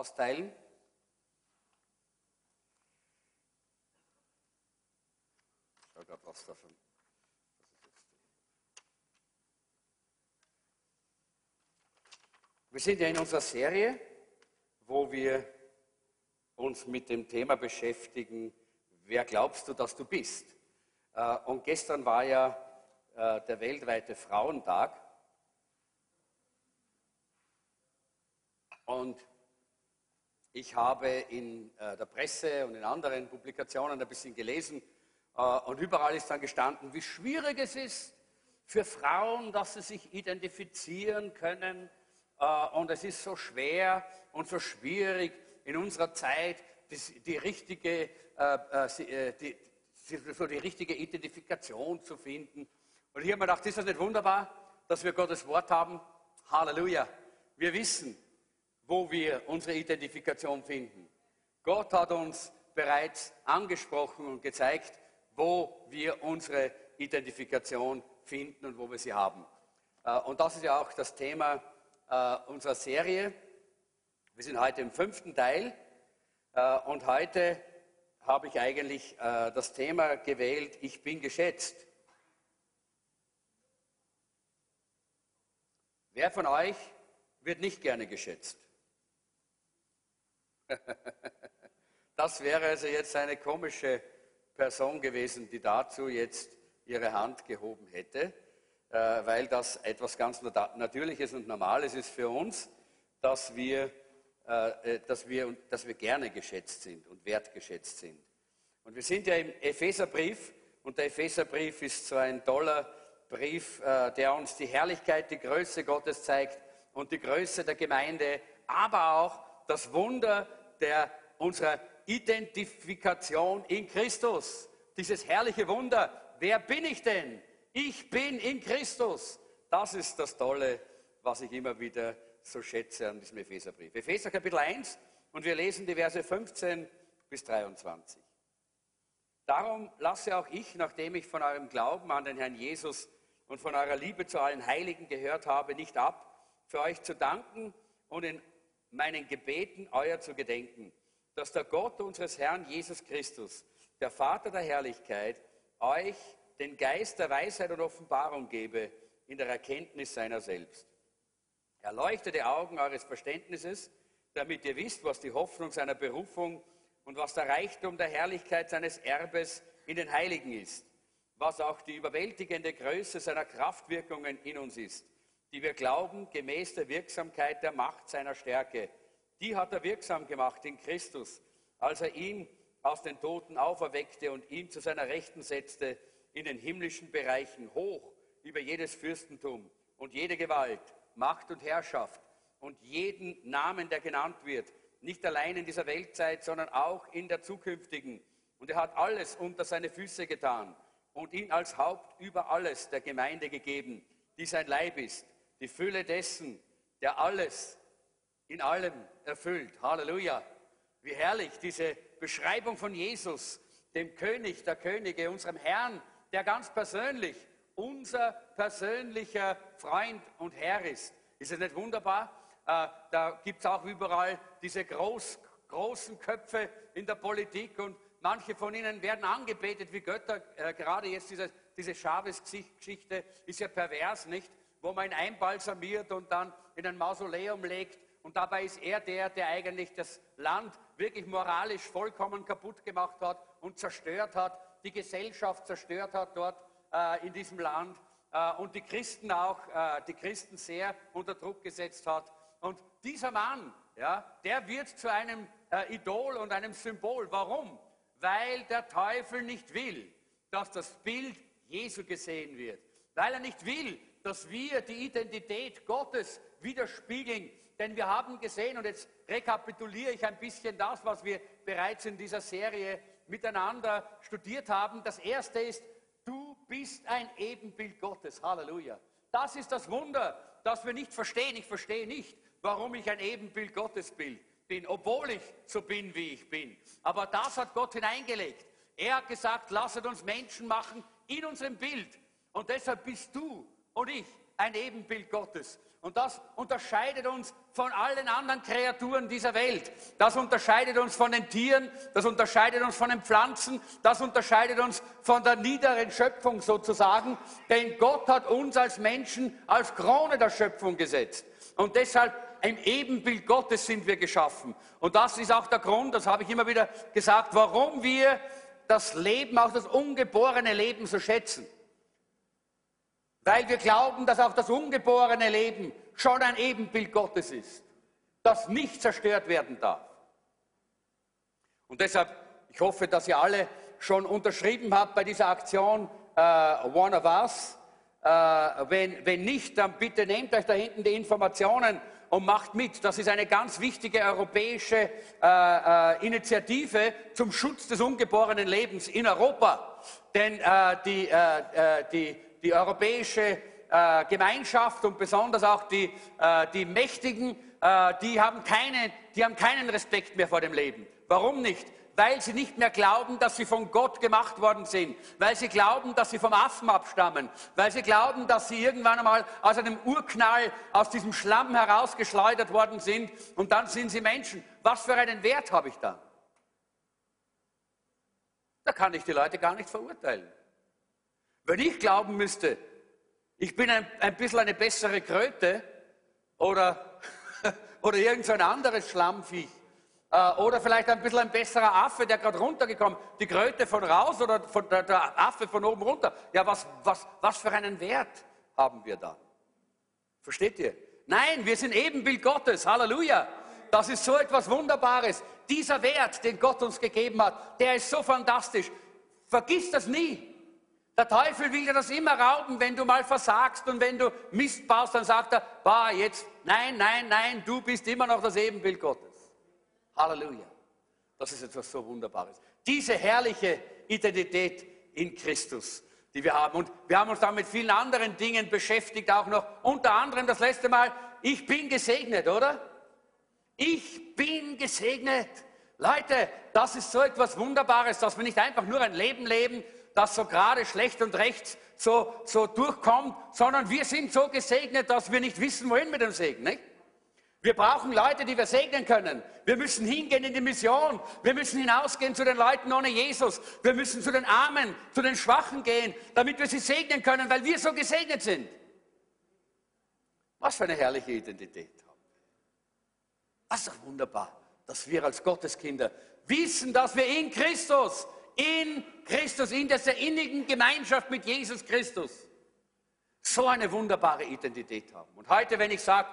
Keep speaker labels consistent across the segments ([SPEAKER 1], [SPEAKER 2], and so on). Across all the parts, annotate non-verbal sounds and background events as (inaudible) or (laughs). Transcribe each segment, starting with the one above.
[SPEAKER 1] austeilen. Ich grad, was davon. Wir sind ja in unserer Serie, wo wir uns mit dem Thema beschäftigen, wer glaubst du, dass du bist? Äh, und gestern war ja äh, der weltweite Frauentag. Und ich habe in äh, der Presse und in anderen Publikationen ein bisschen gelesen und überall ist dann gestanden, wie schwierig es ist für Frauen, dass sie sich identifizieren können. Und es ist so schwer und so schwierig in unserer Zeit, die, die richtige, die, so die richtige Identifikation zu finden. Und ich habe mir gedacht, ist das nicht wunderbar, dass wir Gottes Wort haben? Halleluja. Wir wissen, wo wir unsere Identifikation finden. Gott hat uns bereits angesprochen und gezeigt, wo wir unsere Identifikation finden und wo wir sie haben. Äh, und das ist ja auch das Thema äh, unserer Serie. Wir sind heute im fünften Teil äh, und heute habe ich eigentlich das Thema gewählt, ich bin geschätzt. Wer von euch wird nicht gerne geschätzt? (laughs) das wäre also jetzt eine komische Person gewesen, die dazu jetzt ihre Hand gehoben hätte, äh, weil das etwas ganz Natürliches und Normales ist für uns, dass wir äh, äh, dass wir, dass wir gerne geschätzt sind und wertgeschätzt sind. Und wir sind ja im Epheserbrief und der Epheserbrief ist so ein toller Brief, der uns die Herrlichkeit, die Größe Gottes zeigt und die Größe der Gemeinde, aber auch das Wunder der, unserer Identifikation in Christus. Dieses herrliche Wunder. Wer bin ich denn? Ich bin in Christus. Das ist das Tolle, was ich immer wieder so schätze an diesem Epheserbrief. Epheser Kapitel 1 und wir lesen die Verse 15 bis 23. Darum lasse auch ich, nachdem ich von eurem Glauben an den Herrn Jesus und von eurer Liebe zu allen Heiligen gehört habe, nicht ab, für euch zu danken und in meinen Gebeten euer zu gedenken, dass der Gott unseres Herrn Jesus Christus, der Vater der Herrlichkeit, euch den Geist der Weisheit und Offenbarung gebe in der Erkenntnis seiner selbst. Erleuchtete Augen eures Verständnisses, damit ihr wisst, was die Hoffnung seiner Berufung und was der Reichtum der Herrlichkeit seines Erbes in den Heiligen ist, was auch die überwältigende Größe seiner Kraftwirkungen in uns ist, die wir glauben, gemäß der Wirksamkeit der Macht seiner Stärke. Die hat er wirksam gemacht in Christus, als er ihn aus den Toten auferweckte und ihn zu seiner Rechten setzte in den himmlischen Bereichen hoch über jedes Fürstentum und jede Gewalt Macht und Herrschaft und jeden Namen, der genannt wird, nicht allein in dieser Weltzeit, sondern auch in der zukünftigen. Und er hat alles unter seine Füße getan und ihn als Haupt über alles der Gemeinde gegeben, die sein Leib ist, die Fülle dessen, der alles in allem erfüllt. Halleluja. Wie herrlich diese Beschreibung von Jesus, dem König der Könige, unserem Herrn, der ganz persönlich unser persönlicher Freund und Herr ist. Ist es nicht wunderbar? Äh, da gibt es auch überall diese groß, großen Köpfe in der Politik und manche von ihnen werden angebetet wie Götter. Äh, gerade jetzt diese, diese Chavez-Geschichte ist ja pervers, nicht? Wo man ihn einbalsamiert und dann in ein Mausoleum legt. Und dabei ist er der, der eigentlich das Land wirklich moralisch vollkommen kaputt gemacht hat und zerstört hat, die Gesellschaft zerstört hat dort äh, in diesem Land äh, und die Christen auch, äh, die Christen sehr unter Druck gesetzt hat. Und dieser Mann, ja, der wird zu einem äh, Idol und einem Symbol. Warum? Weil der Teufel nicht will, dass das Bild Jesu gesehen wird. Weil er nicht will, dass wir die Identität Gottes widerspiegeln. Denn wir haben gesehen, und jetzt rekapituliere ich ein bisschen das, was wir bereits in dieser Serie miteinander studiert haben. Das erste ist, Du bist ein Ebenbild Gottes. Halleluja. Das ist das Wunder, das wir nicht verstehen. Ich verstehe nicht, warum ich ein Ebenbild Gottes bin, obwohl ich so bin, wie ich bin. Aber das hat Gott hineingelegt. Er hat gesagt, lasset uns Menschen machen in unserem Bild. Und deshalb bist du und ich ein Ebenbild Gottes. Und das unterscheidet uns von allen anderen Kreaturen dieser Welt. Das unterscheidet uns von den Tieren, das unterscheidet uns von den Pflanzen, das unterscheidet uns von der niederen Schöpfung sozusagen. Denn Gott hat uns als Menschen als Krone der Schöpfung gesetzt. Und deshalb im Ebenbild Gottes sind wir geschaffen. Und das ist auch der Grund, das habe ich immer wieder gesagt, warum wir das Leben, auch das ungeborene Leben so schätzen. Weil wir glauben, dass auch das ungeborene Leben schon ein Ebenbild Gottes ist, das nicht zerstört werden darf. Und deshalb, ich hoffe, dass ihr alle schon unterschrieben habt bei dieser Aktion äh, One of Us. Äh, wenn, wenn nicht, dann bitte nehmt euch da hinten die Informationen und macht mit. Das ist eine ganz wichtige europäische äh, äh, Initiative zum Schutz des ungeborenen Lebens in Europa. Denn äh, die, äh, die die europäische äh, Gemeinschaft und besonders auch die, äh, die Mächtigen, äh, die, haben keine, die haben keinen Respekt mehr vor dem Leben. Warum nicht? Weil sie nicht mehr glauben, dass sie von Gott gemacht worden sind, weil sie glauben, dass sie vom Affen abstammen, weil sie glauben, dass sie irgendwann einmal aus einem Urknall, aus diesem Schlamm herausgeschleudert worden sind und dann sind sie Menschen. Was für einen Wert habe ich da? Da kann ich die Leute gar nicht verurteilen. Wenn ich glauben müsste, ich bin ein, ein bisschen eine bessere Kröte oder, (laughs) oder irgend so anderes Schlammviech, äh, oder vielleicht ein bisschen ein besserer Affe, der gerade runtergekommen, die Kröte von raus oder von der, der Affe von oben runter. Ja, was, was, was für einen Wert haben wir da? Versteht ihr? Nein, wir sind Ebenbild Gottes. Halleluja. Das ist so etwas Wunderbares. Dieser Wert, den Gott uns gegeben hat, der ist so fantastisch. Vergiss das nie. Der Teufel will dir das immer rauben, wenn du mal versagst und wenn du Mist baust, dann sagt er, bah, jetzt, nein, nein, nein, du bist immer noch das Ebenbild Gottes. Halleluja. Das ist etwas so Wunderbares. Diese herrliche Identität in Christus, die wir haben. Und wir haben uns da mit vielen anderen Dingen beschäftigt, auch noch unter anderem das letzte Mal, ich bin gesegnet, oder? Ich bin gesegnet. Leute, das ist so etwas Wunderbares, dass wir nicht einfach nur ein Leben leben, das so gerade schlecht und recht so, so durchkommt, sondern wir sind so gesegnet, dass wir nicht wissen, wohin mit dem Segen. Nicht? Wir brauchen Leute, die wir segnen können. Wir müssen hingehen in die Mission. Wir müssen hinausgehen zu den Leuten ohne Jesus. Wir müssen zu den Armen, zu den Schwachen gehen, damit wir sie segnen können, weil wir so gesegnet sind. Was für eine herrliche Identität. Das ist doch wunderbar, dass wir als Gotteskinder wissen, dass wir in Christus in Christus, in dieser innigen Gemeinschaft mit Jesus Christus, so eine wunderbare Identität haben. Und heute, wenn ich sage,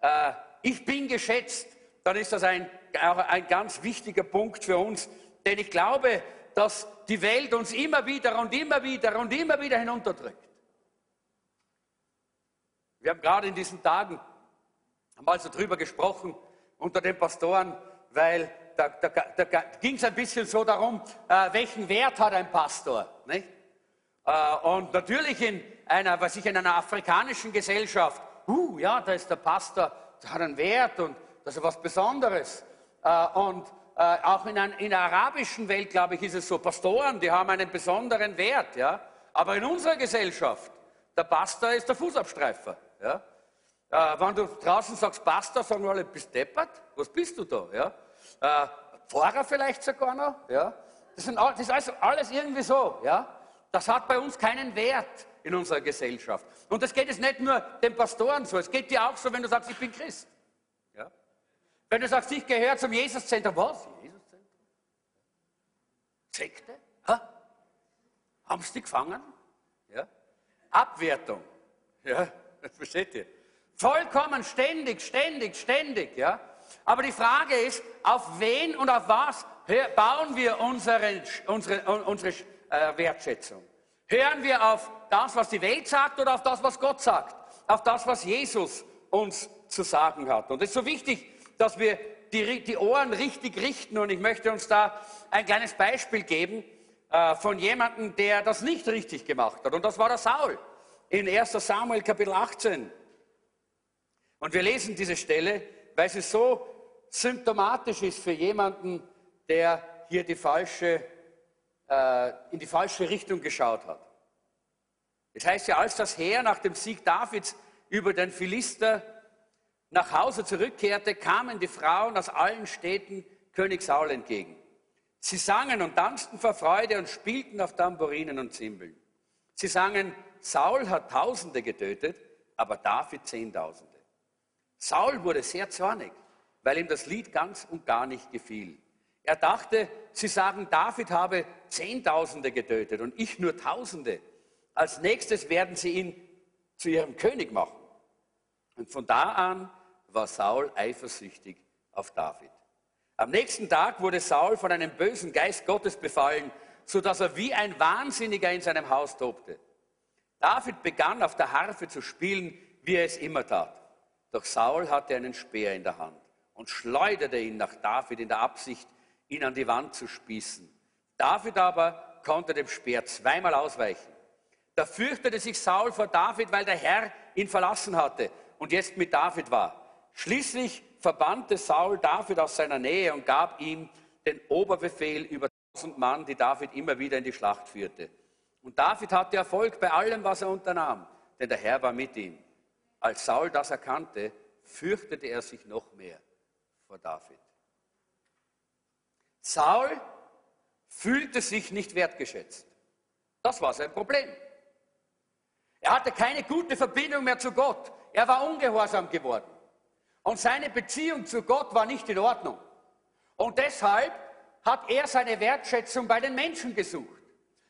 [SPEAKER 1] äh, ich bin geschätzt, dann ist das ein, ein ganz wichtiger Punkt für uns, denn ich glaube, dass die Welt uns immer wieder und immer wieder und immer wieder hinunterdrückt. Wir haben gerade in diesen Tagen einmal so drüber gesprochen unter den Pastoren, weil da, da, da, ging es ein bisschen so darum, äh, welchen Wert hat ein Pastor. Nicht? Äh, und natürlich in einer, was ich in einer afrikanischen Gesellschaft, uh, ja, da ist der Pastor, der hat einen Wert und das ist was Besonderes. Äh, und äh, auch in, ein, in, der arabischen Welt, glaube ich, ist es so, Pastoren, die haben einen besonderen Wert. Ja? Aber in unserer Gesellschaft, der Pastor ist der Fußabstreifer. Ja? Äh, wenn du draußen sagst Pastor, sagen alle, bist deppert? Was bist du da? Ja? Äh, Pfarrer vielleicht sogar noch. Ja? Das, sind, das ist also alles irgendwie so. Ja? Das hat bei uns keinen Wert in unserer Gesellschaft. Und das geht jetzt nicht nur den Pastoren so, es geht dir auch so, wenn du sagst, ich bin Christ. Ja? Wenn du sagst, ich gehöre zum Jesuszentrum, was? Jesuszentrum? Sekte? Ha? Haben sie die gefangen? Ja? Abwertung. Ja? (laughs) Versteht ihr? Vollkommen ständig, ständig, ständig. Ja? Aber die Frage ist, auf wen und auf was bauen wir unsere, unsere, unsere äh, Wertschätzung? Hören wir auf das, was die Welt sagt oder auf das, was Gott sagt? Auf das, was Jesus uns zu sagen hat. Und es ist so wichtig, dass wir die, die Ohren richtig richten. Und ich möchte uns da ein kleines Beispiel geben äh, von jemandem, der das nicht richtig gemacht hat. Und das war der Saul in 1 Samuel Kapitel 18. Und wir lesen diese Stelle weil sie so symptomatisch ist für jemanden, der hier die falsche, äh, in die falsche Richtung geschaut hat. Es heißt ja, als das Heer nach dem Sieg Davids über den Philister nach Hause zurückkehrte, kamen die Frauen aus allen Städten König Saul entgegen. Sie sangen und tanzten vor Freude und spielten auf Tambourinen und Zimbeln. Sie sangen, Saul hat Tausende getötet, aber David Zehntausende. Saul wurde sehr zornig, weil ihm das Lied ganz und gar nicht gefiel. Er dachte, sie sagen, David habe Zehntausende getötet und ich nur Tausende. Als nächstes werden sie ihn zu ihrem König machen. Und von da an war Saul eifersüchtig auf David. Am nächsten Tag wurde Saul von einem bösen Geist Gottes befallen, sodass er wie ein Wahnsinniger in seinem Haus tobte. David begann auf der Harfe zu spielen, wie er es immer tat. Doch Saul hatte einen Speer in der Hand und schleuderte ihn nach David in der Absicht, ihn an die Wand zu spießen. David aber konnte dem Speer zweimal ausweichen. Da fürchtete sich Saul vor David, weil der Herr ihn verlassen hatte und jetzt mit David war. Schließlich verbannte Saul David aus seiner Nähe und gab ihm den Oberbefehl über tausend Mann, die David immer wieder in die Schlacht führte. Und David hatte Erfolg bei allem, was er unternahm, denn der Herr war mit ihm. Als Saul das erkannte, fürchtete er sich noch mehr vor David. Saul fühlte sich nicht wertgeschätzt. Das war sein Problem. Er hatte keine gute Verbindung mehr zu Gott. Er war ungehorsam geworden. Und seine Beziehung zu Gott war nicht in Ordnung. Und deshalb hat er seine Wertschätzung bei den Menschen gesucht.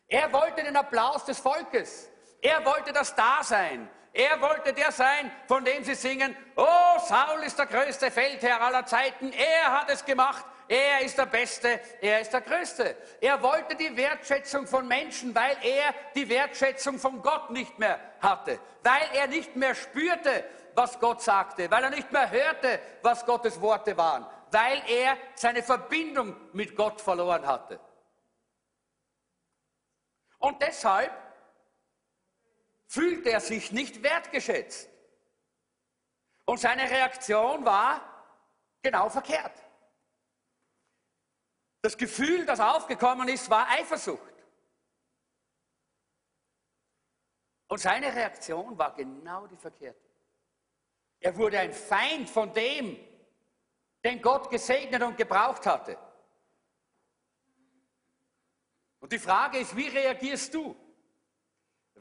[SPEAKER 1] Er wollte den Applaus des Volkes. Er wollte das Dasein. Er wollte der sein, von dem sie singen, oh, Saul ist der größte Feldherr aller Zeiten. Er hat es gemacht. Er ist der Beste, er ist der Größte. Er wollte die Wertschätzung von Menschen, weil er die Wertschätzung von Gott nicht mehr hatte, weil er nicht mehr spürte, was Gott sagte, weil er nicht mehr hörte, was Gottes Worte waren, weil er seine Verbindung mit Gott verloren hatte. Und deshalb fühlte er sich nicht wertgeschätzt. Und seine Reaktion war genau verkehrt. Das Gefühl, das aufgekommen ist, war Eifersucht. Und seine Reaktion war genau die verkehrte. Er wurde ein Feind von dem, den Gott gesegnet und gebraucht hatte. Und die Frage ist, wie reagierst du,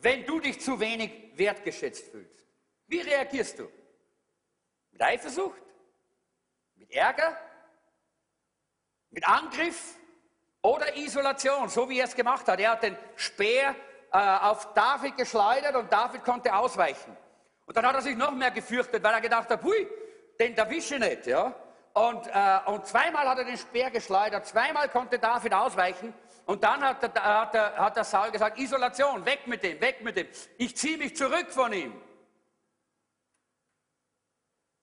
[SPEAKER 1] wenn du dich zu wenig wertgeschätzt fühlst? Wie reagierst du? Mit Eifersucht? Mit Ärger? Mit Angriff? Oder Isolation, so wie er es gemacht hat? Er hat den Speer äh, auf David geschleudert und David konnte ausweichen. Und dann hat er sich noch mehr gefürchtet, weil er gedacht hat, hui, den erwische ich nicht. Ja? Und, äh, und zweimal hat er den Speer geschleudert, zweimal konnte David ausweichen. Und dann hat der, hat, der, hat der Saul gesagt, Isolation, weg mit dem, weg mit dem. Ich ziehe mich zurück von ihm.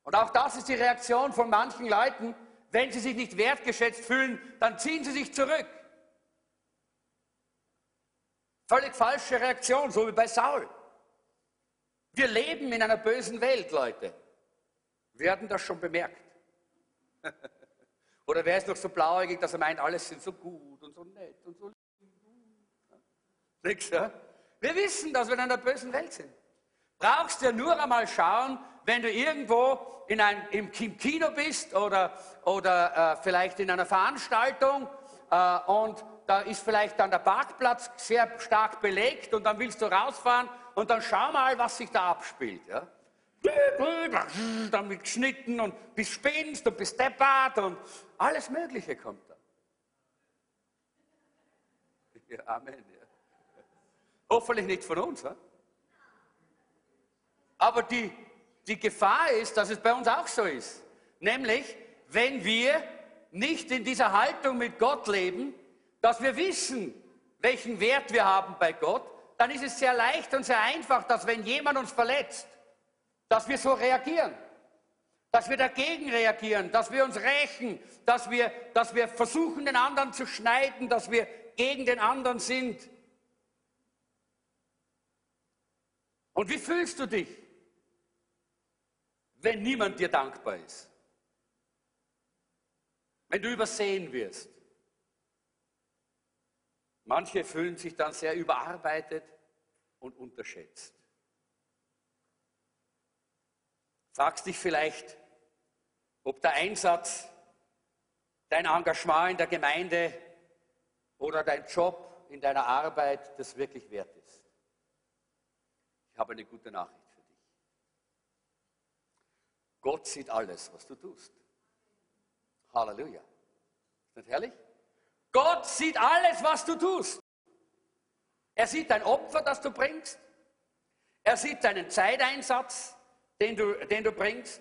[SPEAKER 1] Und auch das ist die Reaktion von manchen Leuten. Wenn sie sich nicht wertgeschätzt fühlen, dann ziehen sie sich zurück. Völlig falsche Reaktion, so wie bei Saul. Wir leben in einer bösen Welt, Leute. Wir hatten das schon bemerkt. (laughs) Oder wer ist noch so blauäugig, dass er meint, alles sind so gut und so nett und so Nix, ja? Wir wissen, dass wir in einer bösen Welt sind. Brauchst du ja nur einmal schauen, wenn du irgendwo in ein, im Kino bist oder, oder äh, vielleicht in einer Veranstaltung äh, und da ist vielleicht dann der Parkplatz sehr stark belegt und dann willst du rausfahren und dann schau mal, was sich da abspielt. Ja? Dann mit geschnitten und bis spinnst und bis deppert und alles Mögliche kommt da. (laughs) Ja, Amen. Ja. Hoffentlich nicht von uns. Ja? Aber die, die Gefahr ist, dass es bei uns auch so ist. Nämlich, wenn wir nicht in dieser Haltung mit Gott leben, dass wir wissen, welchen Wert wir haben bei Gott, dann ist es sehr leicht und sehr einfach, dass wenn jemand uns verletzt, dass wir so reagieren, dass wir dagegen reagieren, dass wir uns rächen, dass wir, dass wir versuchen, den anderen zu schneiden, dass wir gegen den anderen sind. Und wie fühlst du dich, wenn niemand dir dankbar ist? Wenn du übersehen wirst? Manche fühlen sich dann sehr überarbeitet und unterschätzt. Fragst dich vielleicht, ob der Einsatz, dein Engagement in der Gemeinde oder dein Job in deiner Arbeit das wirklich wert ist. Ich habe eine gute Nachricht für dich. Gott sieht alles, was du tust. Halleluja. Ist das herrlich? Gott sieht alles, was du tust. Er sieht dein Opfer, das du bringst. Er sieht deinen Zeiteinsatz, den du, den du bringst.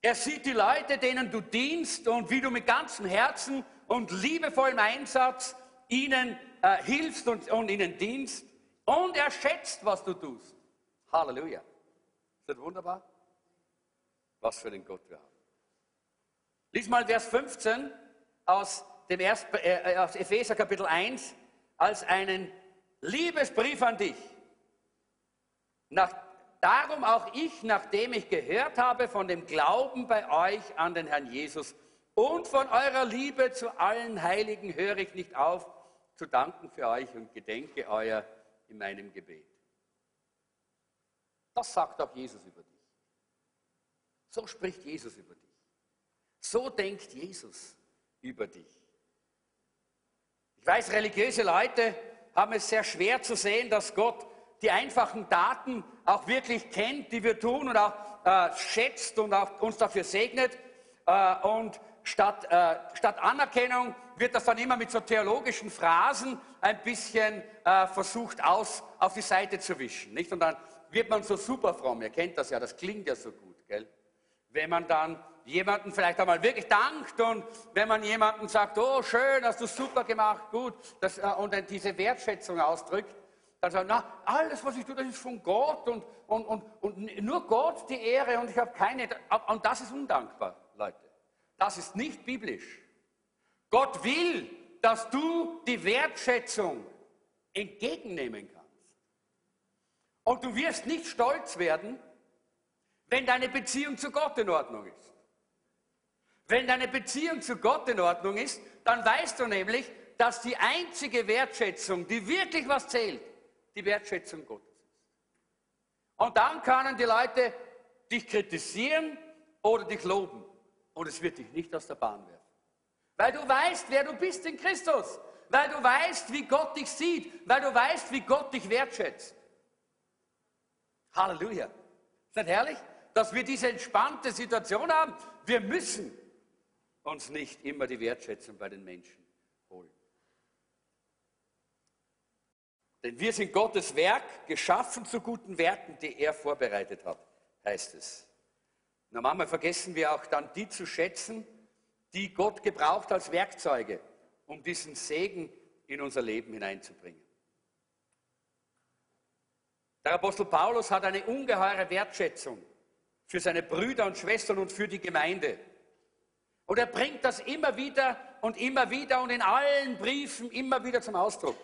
[SPEAKER 1] Er sieht die Leute, denen du dienst und wie du mit ganzem Herzen und liebevollem Einsatz ihnen äh, hilfst und, und ihnen dienst. Und er schätzt, was du tust. Halleluja. Ist das wunderbar? Was für den Gott wir haben. Lies mal Vers 15 aus, dem ersten, äh, aus Epheser Kapitel 1 als einen Liebesbrief an dich. Nach, darum auch ich, nachdem ich gehört habe von dem Glauben bei euch an den Herrn Jesus und von eurer Liebe zu allen Heiligen, höre ich nicht auf zu danken für euch und gedenke euer in meinem Gebet. Das sagt auch Jesus über dich. So spricht Jesus über dich. So denkt Jesus über dich. Ich weiß, religiöse Leute haben es sehr schwer zu sehen, dass Gott die einfachen Daten auch wirklich kennt, die wir tun und auch äh, schätzt und auch uns dafür segnet. Äh, und statt, äh, statt Anerkennung wird das dann immer mit so theologischen Phrasen ein bisschen äh, versucht aus, auf die Seite zu wischen. Nicht? Und dann wird man so super fromm. Ihr kennt das ja, das klingt ja so gut. Gell? Wenn man dann jemanden vielleicht einmal wirklich dankt und wenn man jemanden sagt, oh schön, hast du super gemacht, gut, das, äh, und dann diese Wertschätzung ausdrückt, dann sagt, na, alles, was ich tue, das ist von Gott und, und, und, und nur Gott die Ehre und ich habe keine, und das ist undankbar, Leute. Das ist nicht biblisch. Gott will, dass du die Wertschätzung entgegennehmen kannst. Und du wirst nicht stolz werden, wenn deine Beziehung zu Gott in Ordnung ist. Wenn deine Beziehung zu Gott in Ordnung ist, dann weißt du nämlich, dass die einzige Wertschätzung, die wirklich was zählt, die Wertschätzung Gottes ist. Und dann können die Leute dich kritisieren oder dich loben. Und es wird dich nicht aus der Bahn werfen. Weil du weißt, wer du bist in Christus. Weil du weißt, wie Gott dich sieht. Weil du weißt, wie Gott dich wertschätzt. Halleluja. Ist das herrlich? Dass wir diese entspannte Situation haben. Wir müssen uns nicht immer die Wertschätzung bei den Menschen Denn wir sind Gottes Werk, geschaffen zu guten Werken, die er vorbereitet hat, heißt es. Na, manchmal vergessen wir auch dann die zu schätzen, die Gott gebraucht als Werkzeuge, um diesen Segen in unser Leben hineinzubringen. Der Apostel Paulus hat eine ungeheure Wertschätzung für seine Brüder und Schwestern und für die Gemeinde. Und er bringt das immer wieder und immer wieder und in allen Briefen immer wieder zum Ausdruck.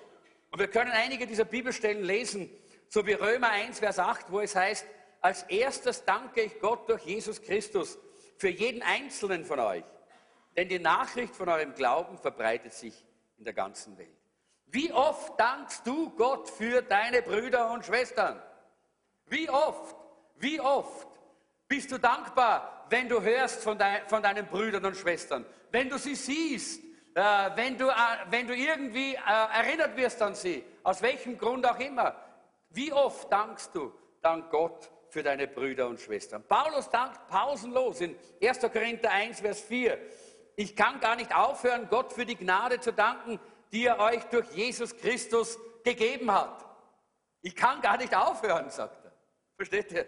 [SPEAKER 1] Und wir können einige dieser Bibelstellen lesen, so wie Römer 1, Vers 8, wo es heißt, als erstes danke ich Gott durch Jesus Christus für jeden einzelnen von euch, denn die Nachricht von eurem Glauben verbreitet sich in der ganzen Welt. Wie oft dankst du Gott für deine Brüder und Schwestern? Wie oft, wie oft bist du dankbar, wenn du hörst von, dein, von deinen Brüdern und Schwestern, wenn du sie siehst, äh, wenn, du, äh, wenn du irgendwie äh, erinnert wirst an sie, aus welchem Grund auch immer. Wie oft dankst du dann Gott für deine Brüder und Schwestern? Paulus dankt pausenlos in 1. Korinther 1, Vers 4. Ich kann gar nicht aufhören, Gott für die Gnade zu danken, die er euch durch Jesus Christus gegeben hat. Ich kann gar nicht aufhören, sagt er. Versteht ihr?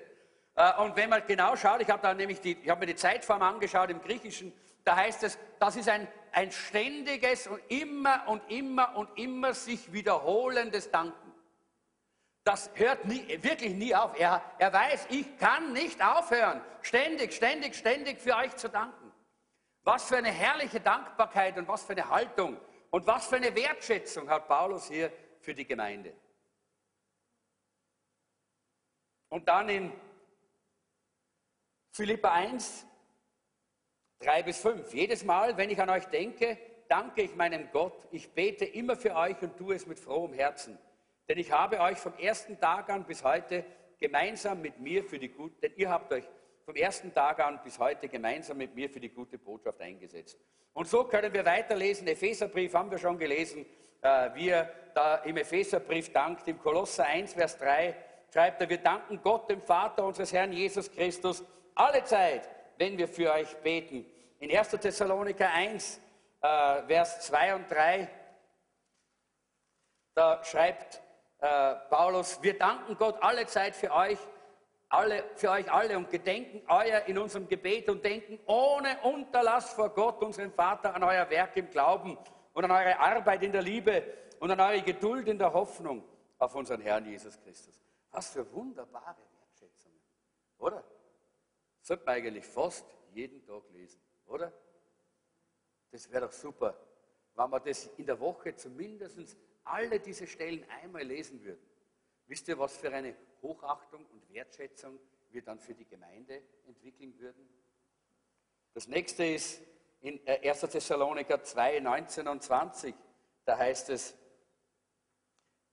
[SPEAKER 1] Äh, und wenn man genau schaut, ich habe habe mir die Zeitform angeschaut im Griechischen, da heißt es, das ist ein, ein ständiges und immer und immer und immer sich wiederholendes Danken. Das hört nie, wirklich nie auf. Er, er weiß, ich kann nicht aufhören, ständig, ständig, ständig für euch zu danken. Was für eine herrliche Dankbarkeit und was für eine Haltung und was für eine Wertschätzung hat Paulus hier für die Gemeinde. Und dann in Philippa 1, 3 bis 5. Jedes Mal, wenn ich an euch denke, danke ich meinem Gott. Ich bete immer für euch und tue es mit frohem Herzen. Denn ich habe euch vom ersten Tag an bis heute gemeinsam mit mir für die gute, denn ihr habt euch vom ersten Tag an bis heute gemeinsam mit mir für die gute Botschaft eingesetzt. Und so können wir weiterlesen. Epheserbrief haben wir schon gelesen, äh, wie er da im Epheserbrief dankt. Im Kolosser 1, Vers 3 schreibt er, wir danken Gott, dem Vater unseres Herrn Jesus Christus, alle Zeit, wenn wir für euch beten. In 1. Thessaloniker 1, äh, Vers 2 und 3, da schreibt äh, Paulus, wir danken Gott alle Zeit für euch, alle, für euch alle und gedenken euer in unserem Gebet und denken ohne Unterlass vor Gott, unserem Vater, an euer Werk im Glauben und an eure Arbeit in der Liebe und an eure Geduld in der Hoffnung auf unseren Herrn Jesus Christus. Was für wunderbare Wertschätzungen, oder? Sollte man eigentlich fast jeden Tag lesen, oder? Das wäre doch super, wenn wir das in der Woche zumindest alle diese Stellen einmal lesen würden. Wisst ihr, was für eine Hochachtung und Wertschätzung wir dann für die Gemeinde entwickeln würden? Das nächste ist in 1. Äh, Thessaloniker 2, 19 und 20. Da heißt es,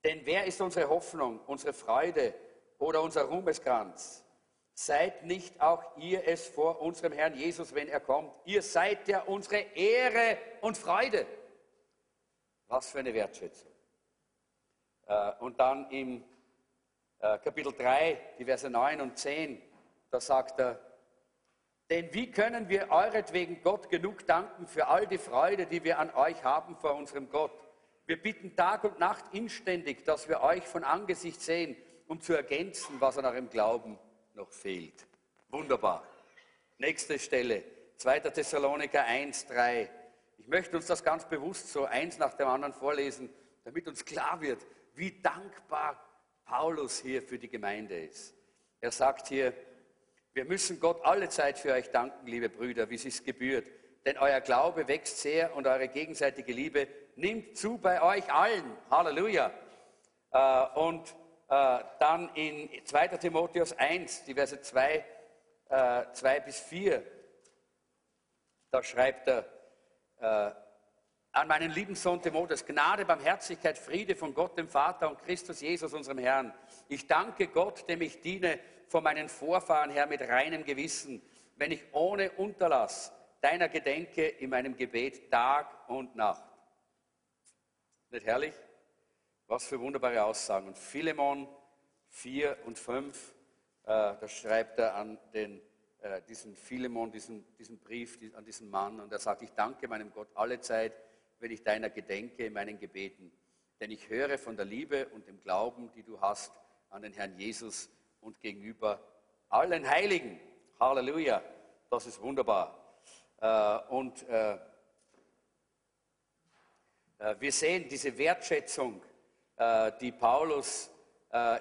[SPEAKER 1] denn wer ist unsere Hoffnung, unsere Freude oder unser Ruhmeskranz? Seid nicht auch ihr es vor unserem Herrn Jesus, wenn er kommt? Ihr seid ja unsere Ehre und Freude. Was für eine Wertschätzung. Äh, und dann im äh, Kapitel 3, die Verse 9 und 10, da sagt er, denn wie können wir euretwegen Gott genug danken für all die Freude, die wir an euch haben vor unserem Gott? Wir bitten Tag und Nacht inständig, dass wir euch von Angesicht sehen, um zu ergänzen, was an eurem Glauben noch fehlt. Wunderbar. Nächste Stelle, 2. Thessaloniker 1, 3. Ich möchte uns das ganz bewusst so eins nach dem anderen vorlesen, damit uns klar wird, wie dankbar Paulus hier für die Gemeinde ist. Er sagt hier, wir müssen Gott alle Zeit für euch danken, liebe Brüder, wie es sich gebührt, denn euer Glaube wächst sehr und eure gegenseitige Liebe nimmt zu bei euch allen. Halleluja. Äh, und dann in 2. Timotheus 1, die Verse 2, 2 äh, bis 4, da schreibt er, an meinen lieben Sohn Timotheus, Gnade, Barmherzigkeit, Friede von Gott, dem Vater und Christus Jesus, unserem Herrn. Ich danke Gott, dem ich diene von meinen Vorfahren her mit reinem Gewissen, wenn ich ohne Unterlass deiner gedenke in meinem Gebet Tag und Nacht. Nicht herrlich? Was für wunderbare Aussagen. Und Philemon 4 und 5, äh, da schreibt er an den, äh, diesen Philemon, diesen, diesen Brief an diesen Mann und er sagt, ich danke meinem Gott alle Zeit wenn ich deiner gedenke in meinen Gebeten. Denn ich höre von der Liebe und dem Glauben, die du hast an den Herrn Jesus und gegenüber allen Heiligen. Halleluja, das ist wunderbar. Äh, und äh, äh, wir sehen diese Wertschätzung, die Paulus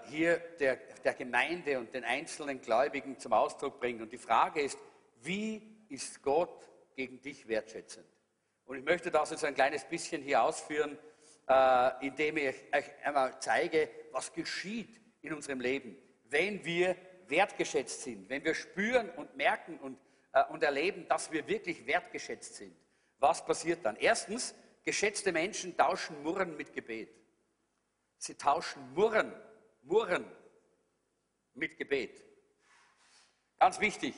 [SPEAKER 1] hier der, der Gemeinde und den einzelnen Gläubigen zum Ausdruck bringt. Und die Frage ist, wie ist Gott gegen dich wertschätzend? Und ich möchte das jetzt ein kleines bisschen hier ausführen, äh, indem ich euch einmal zeige, was geschieht in unserem Leben, wenn wir wertgeschätzt sind, wenn wir spüren und merken und, äh, und erleben, dass wir wirklich wertgeschätzt sind. Was passiert dann? Erstens, geschätzte Menschen tauschen Murren mit Gebet. Sie tauschen Murren, Murren mit Gebet. Ganz wichtig.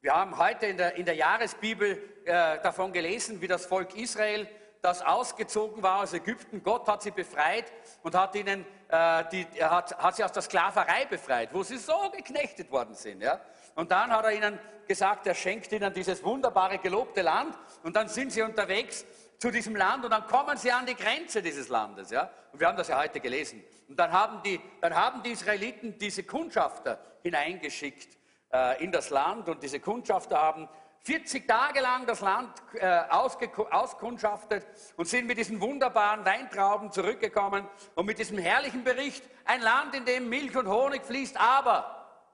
[SPEAKER 1] Wir haben heute in der, in der Jahresbibel äh, davon gelesen, wie das Volk Israel, das ausgezogen war aus Ägypten, Gott hat sie befreit und hat, ihnen, äh, die, hat, hat sie aus der Sklaverei befreit, wo sie so geknechtet worden sind. Ja? Und dann hat er ihnen gesagt, er schenkt ihnen dieses wunderbare gelobte Land und dann sind sie unterwegs zu diesem Land und dann kommen sie an die Grenze dieses Landes. Ja? Und wir haben das ja heute gelesen. Und dann haben die, dann haben die Israeliten diese Kundschafter hineingeschickt äh, in das Land und diese Kundschafter haben 40 Tage lang das Land äh, auskundschaftet und sind mit diesen wunderbaren Weintrauben zurückgekommen und mit diesem herrlichen Bericht, ein Land, in dem Milch und Honig fließt, aber,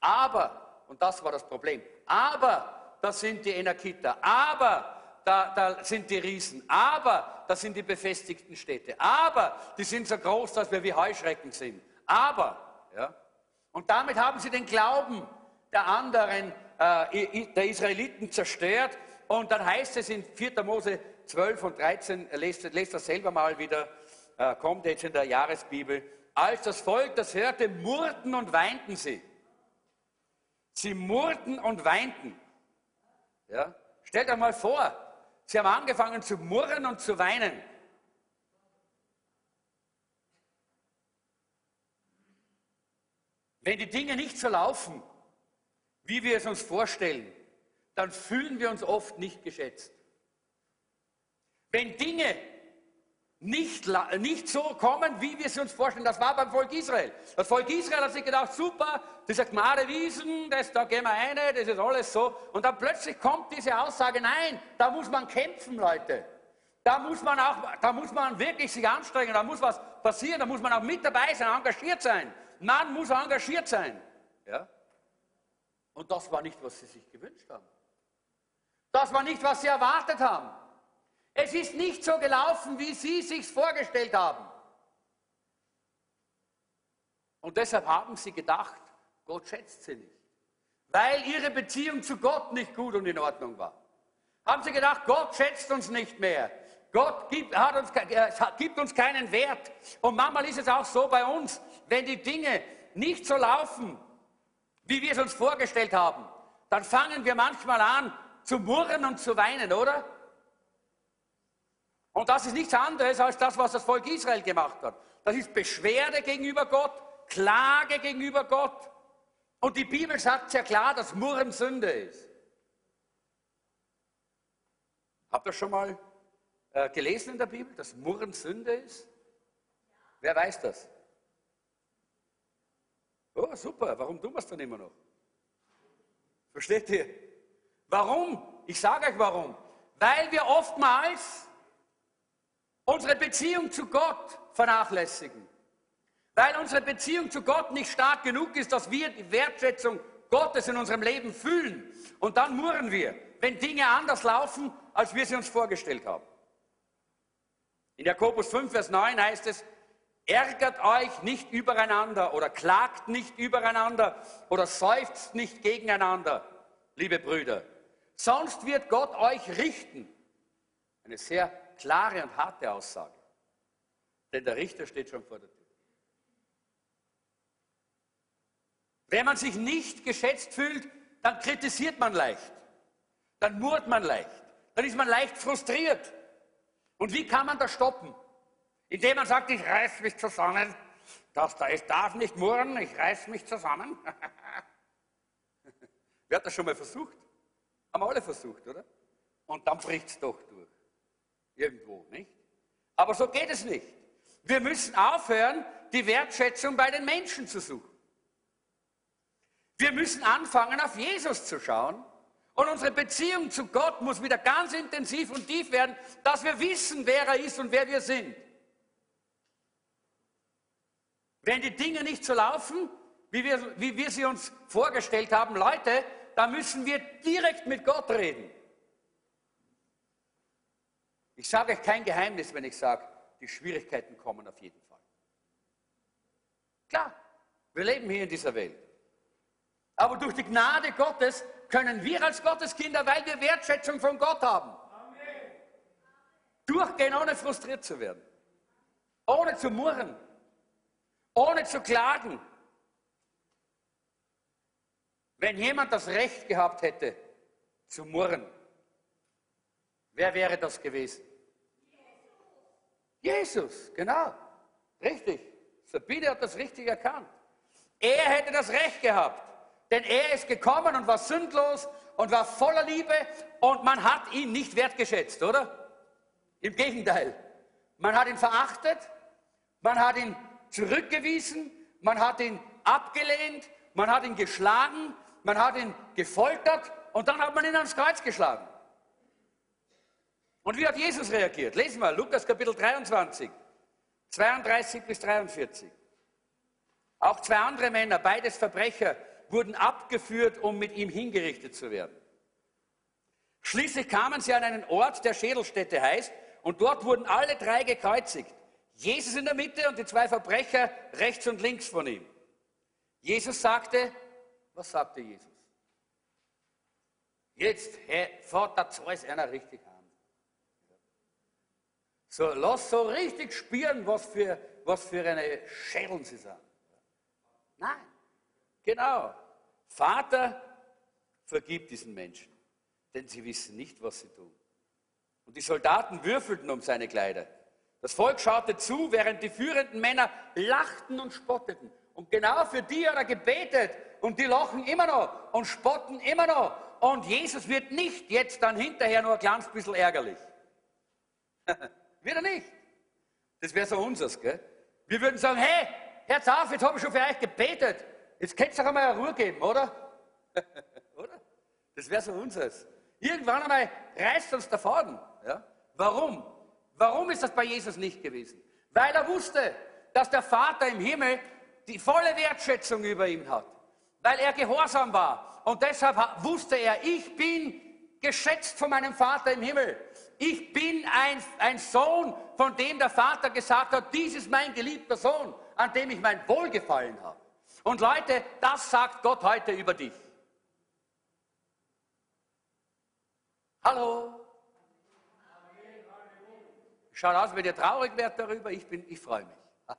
[SPEAKER 1] aber, und das war das Problem, aber, das sind die Enakiter, aber, da, da, sind die Riesen. Aber das sind die befestigten Städte. Aber die sind so groß, dass wir wie Heuschrecken sind. Aber, ja, und damit haben sie den Glauben der anderen, äh, der Israeliten zerstört. Und dann heißt es in 4. Mose 12 und 13, lest, lest das selber mal wieder, äh, kommt jetzt in der Jahresbibel. Als das Volk das hörte, murrten und weinten sie. Sie murrten und weinten. Ja? Stellt euch mal vor, sie haben angefangen zu murren und zu weinen. Wenn die Dinge nicht so laufen, wie wir es uns vorstellen, dann fühlen wir uns oft nicht geschätzt. Wenn Dinge nicht, nicht so kommen, wie wir es uns vorstellen, das war beim Volk Israel. Das Volk Israel hat sich gedacht, super, das ist Gmade Wiesen, das, da gehen wir rein, das ist alles so. Und dann plötzlich kommt diese Aussage, nein, da muss man kämpfen, Leute. Da muss man auch, da muss man wirklich sich anstrengen, da muss was passieren, da muss man auch mit dabei sein, engagiert sein. Man muss engagiert sein. Ja? Und das war nicht, was sie sich gewünscht haben. Das war nicht, was sie erwartet haben. Es ist nicht so gelaufen, wie sie sich vorgestellt haben. Und deshalb haben sie gedacht, Gott schätzt sie nicht. Weil ihre Beziehung zu Gott nicht gut und in Ordnung war. Haben sie gedacht, Gott schätzt uns nicht mehr. Gott gibt, uns, äh, gibt uns keinen Wert. Und manchmal ist es auch so bei uns, wenn die Dinge nicht so laufen, wie wir es uns vorgestellt haben, dann fangen wir manchmal an zu murren und zu weinen, oder? Und das ist nichts anderes als das, was das Volk Israel gemacht hat. Das ist Beschwerde gegenüber Gott, Klage gegenüber Gott. Und die Bibel sagt sehr klar, dass Murren Sünde ist. Habt ihr schon mal äh, gelesen in der Bibel, dass Murren Sünde ist? Wer weiß das? Oh, super. Warum tun wir es dann immer noch? Versteht ihr? Warum? Ich sage euch warum. Weil wir oftmals unsere Beziehung zu Gott vernachlässigen. Weil unsere Beziehung zu Gott nicht stark genug ist, dass wir die Wertschätzung Gottes in unserem Leben fühlen. Und dann murren wir, wenn Dinge anders laufen, als wir sie uns vorgestellt haben. In Jakobus 5, Vers 9 heißt es, ärgert euch nicht übereinander oder klagt nicht übereinander oder seufzt nicht gegeneinander, liebe Brüder. Sonst wird Gott euch richten. Eine sehr klare und harte Aussage. Denn der Richter steht schon vor der Tür. Wenn man sich nicht geschätzt fühlt, dann kritisiert man leicht. Dann murrt man leicht. Dann ist man leicht frustriert. Und wie kann man das stoppen? Indem man sagt, ich reiß mich zusammen. Das da, ich darf nicht murren, ich reiß mich zusammen. (laughs) Wer hat das schon mal versucht? Haben wir alle versucht, oder? Und dann bricht es doch durch. Irgendwo, nicht? Aber so geht es nicht. Wir müssen aufhören, die Wertschätzung bei den Menschen zu suchen. Wir müssen anfangen, auf Jesus zu schauen und unsere Beziehung zu Gott muss wieder ganz intensiv und tief werden, dass wir wissen, wer er ist und wer wir sind. Wenn die Dinge nicht so laufen, wie wir, wie wir sie uns vorgestellt haben, Leute, da müssen wir direkt mit Gott reden. Ich sage euch kein Geheimnis, wenn ich sage, die Schwierigkeiten kommen auf jeden Fall. Klar, wir leben hier in dieser Welt. Aber durch die Gnade Gottes können wir als Gotteskinder, weil wir Wertschätzung von Gott haben, Amen. durchgehen, ohne frustriert zu werden, ohne zu murren, ohne zu klagen. Wenn jemand das Recht gehabt hätte, zu murren, wer wäre das gewesen? Jesus, genau. Richtig. Sabine hat das richtig erkannt. Er hätte das Recht gehabt. Denn er ist gekommen und war sündlos und war voller Liebe und man hat ihn nicht wertgeschätzt, oder? Im Gegenteil. Man hat ihn verachtet, man hat ihn zurückgewiesen, man hat ihn abgelehnt, man hat ihn geschlagen, man hat ihn gefoltert und dann hat man ihn ans Kreuz geschlagen. Und wie hat Jesus reagiert? Lesen wir Lukas Kapitel 23, 32 bis 43. Auch zwei andere Männer, beides Verbrecher, wurden abgeführt, um mit ihm hingerichtet zu werden. Schließlich kamen sie an einen Ort, der Schädelstätte heißt, und dort wurden alle drei gekreuzigt. Jesus in der Mitte und die zwei Verbrecher rechts und links von ihm. Jesus sagte, was sagte Jesus? Jetzt, Vater, zahl es einer richtig an. So, lass so richtig spüren, was für, was für eine Schädeln sie sind. Nein, genau. Vater, vergib diesen Menschen, denn sie wissen nicht, was sie tun. Und die Soldaten würfelten um seine Kleider. Das Volk schaute zu, während die führenden Männer lachten und spotteten. Und genau für die hat er gebetet. Und die lachen immer noch und spotten immer noch. Und Jesus wird nicht jetzt dann hinterher nur ein kleines bisschen ärgerlich. (laughs) wird er nicht. Das wäre so unseres, gell? Wir würden sagen, hey, hört auf, jetzt habe ich schon für euch gebetet. Jetzt könnt ihr doch einmal eine Ruhe geben, oder? (laughs) oder? Das wäre so unseres. Irgendwann einmal reißt uns der Faden. Ja? Warum? Warum ist das bei Jesus nicht gewesen? Weil er wusste, dass der Vater im Himmel die volle Wertschätzung über ihm hat. Weil er gehorsam war. Und deshalb wusste er, ich bin geschätzt von meinem Vater im Himmel. Ich bin ein, ein Sohn, von dem der Vater gesagt hat, dies ist mein geliebter Sohn, an dem ich mein Wohlgefallen habe. Und Leute, das sagt Gott heute über dich. Hallo? Schaut aus, wenn ihr traurig werdet darüber, ich, ich freue mich. (laughs)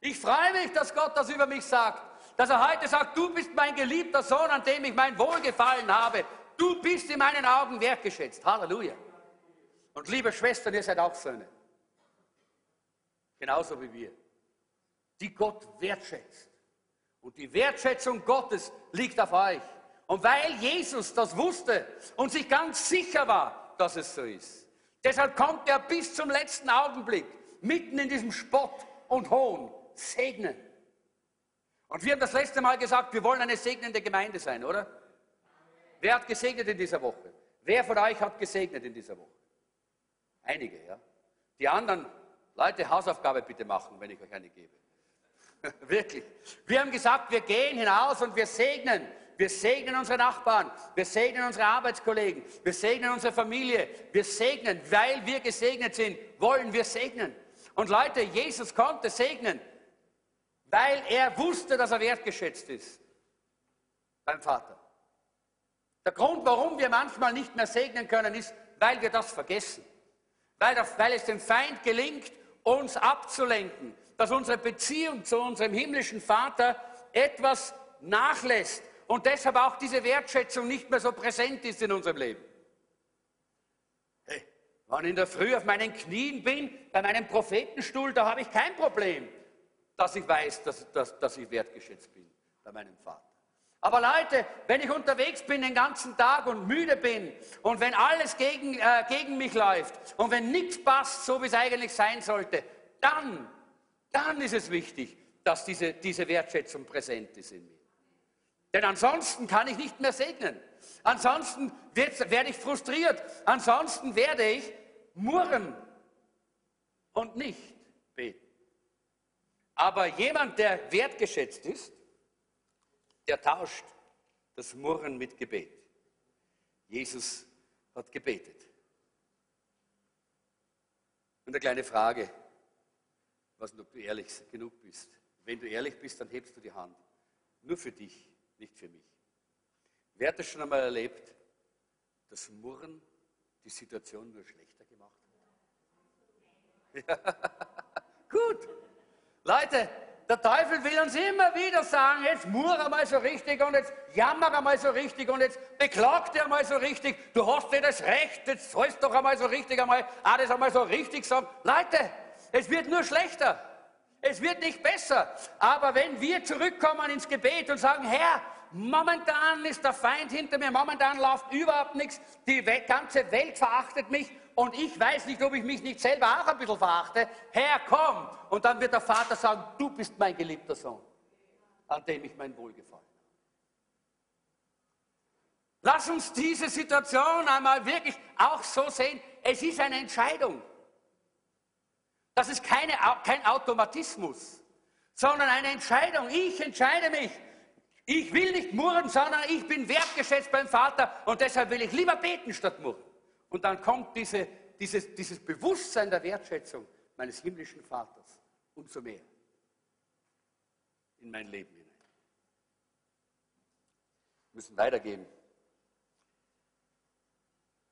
[SPEAKER 1] ich freue mich, dass Gott das über mich sagt. Dass er heute sagt, du bist mein geliebter Sohn, an dem ich mein Wohlgefallen habe. Du bist in meinen Augen wertgeschätzt. Halleluja. Und liebe Schwestern, ihr seid auch Söhne. Genauso wie wir. Die Gott wertschätzt. Und die Wertschätzung Gottes liegt auf euch. Und weil Jesus das wusste und sich ganz sicher war, dass es so ist, deshalb kommt er bis zum letzten Augenblick mitten in diesem Spott und Hohn segnen. Und wir haben das letzte Mal gesagt, wir wollen eine segnende Gemeinde sein, oder? Wer hat gesegnet in dieser Woche? Wer von euch hat gesegnet in dieser Woche? Einige, ja. Die anderen, Leute, Hausaufgabe bitte machen, wenn ich euch eine gebe. (laughs) Wirklich. Wir haben gesagt, wir gehen hinaus und wir segnen. Wir segnen unsere Nachbarn, wir segnen unsere Arbeitskollegen, wir segnen unsere Familie, wir segnen, weil wir gesegnet sind, wollen wir segnen. Und Leute, Jesus konnte segnen, weil er wusste, dass er wertgeschätzt ist beim Vater. Der Grund, warum wir manchmal nicht mehr segnen können, ist, weil wir das vergessen. Weil, das, weil es dem Feind gelingt, uns abzulenken, dass unsere Beziehung zu unserem himmlischen Vater etwas nachlässt und deshalb auch diese Wertschätzung nicht mehr so präsent ist in unserem Leben. Hey, wenn ich in der Früh auf meinen Knien bin, bei meinem Prophetenstuhl, da habe ich kein Problem, dass ich weiß, dass, dass, dass ich wertgeschätzt bin bei meinem Vater. Aber Leute, wenn ich unterwegs bin den ganzen Tag und müde bin und wenn alles gegen, äh, gegen mich läuft und wenn nichts passt, so wie es eigentlich sein sollte, dann, dann ist es wichtig, dass diese, diese Wertschätzung präsent ist in mir. Denn ansonsten kann ich nicht mehr segnen. Ansonsten werde ich frustriert. Ansonsten werde ich murren und nicht beten. Aber jemand, der wertgeschätzt ist, der tauscht das Murren mit Gebet. Jesus hat gebetet. Und eine kleine Frage, was ob du ehrlich genug bist. Wenn du ehrlich bist, dann hebst du die Hand. Nur für dich nicht für mich. Wer hat das schon einmal erlebt, dass Murren die Situation nur schlechter gemacht hat? (laughs) Ja. Gut. Leute, der Teufel will uns immer wieder sagen, jetzt murr einmal so richtig und jetzt jammer einmal so richtig und jetzt beklag dir einmal so richtig, du hast dir das Recht, jetzt sollst doch einmal so richtig einmal, ah, das einmal so richtig sagen. Leute, es wird nur schlechter. Es wird nicht besser. Aber wenn wir zurückkommen ins Gebet und sagen, Herr, momentan ist der Feind hinter mir, momentan läuft überhaupt nichts, die ganze Welt verachtet mich und ich weiß nicht, ob ich mich nicht selber auch ein bisschen verachte. Herr, komm! Und dann wird der Vater sagen, du bist mein geliebter Sohn, an dem ich mein Wohlgefallen habe. Lass uns diese Situation einmal wirklich auch so sehen. Es ist eine Entscheidung. Das ist keine, kein Automatismus, sondern eine Entscheidung. Ich entscheide mich. Ich will nicht murren, sondern ich bin wertgeschätzt beim Vater und deshalb will ich lieber beten statt murren. Und dann kommt diese, dieses, dieses Bewusstsein der Wertschätzung meines himmlischen Vaters umso mehr in mein Leben hinein. Wir müssen weitergehen.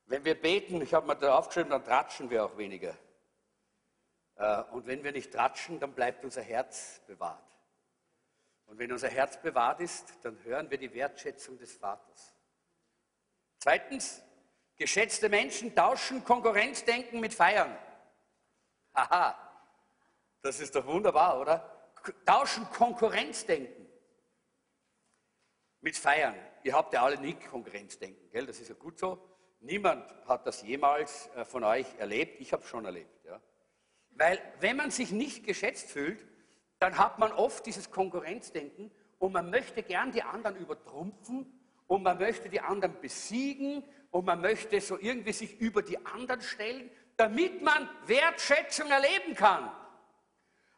[SPEAKER 1] Wenn wir beten, ich habe mir da aufgeschrieben, dann tratschen wir auch weniger Äh, und wenn wir nicht tratschen, dann bleibt unser Herz bewahrt. Und wenn unser Herz bewahrt ist, dann hören wir die Wertschätzung des Vaters. Zweitens, geschätzte Menschen tauschen Konkurrenzdenken mit Feiern. Haha, das ist doch wunderbar, oder? Tauschen Konkurrenzdenken mit Feiern. Ihr habt ja alle nie Konkurrenzdenken, gell? Das ist ja gut so. Niemand hat das jemals äh, von euch erlebt. Ich habe es schon erlebt. Ja? Weil wenn man sich nicht geschätzt fühlt, dann hat man oft dieses Konkurrenzdenken und man möchte gern die anderen übertrumpfen und man möchte die anderen besiegen und man möchte so irgendwie sich über die anderen stellen, damit man Wertschätzung erleben kann.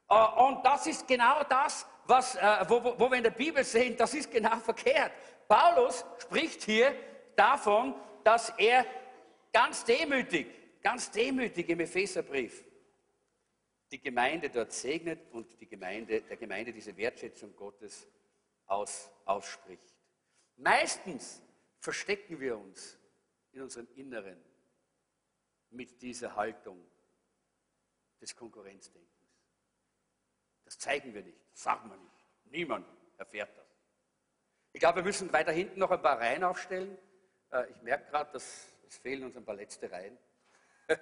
[SPEAKER 1] Äh, und das ist genau das, was, äh, wo, wo wir in der Bibel sehen, das ist genau (laughs) verkehrt. Paulus spricht hier davon, dass er ganz demütig, ganz demütig im Epheserbrief die Gemeinde dort segnet und die Gemeinde, der Gemeinde diese Wertschätzung Gottes aus, ausspricht. Meistens verstecken wir uns in unserem Inneren mit dieser Haltung des Konkurrenzdenkens. Das zeigen wir nicht, das sagen wir nicht. Niemand erfährt das. Ich glaube, wir müssen weiter hinten noch ein paar Reihen aufstellen. Äh, ich merke gerade, dass es fehlen uns ein paar letzte Reihen. (laughs)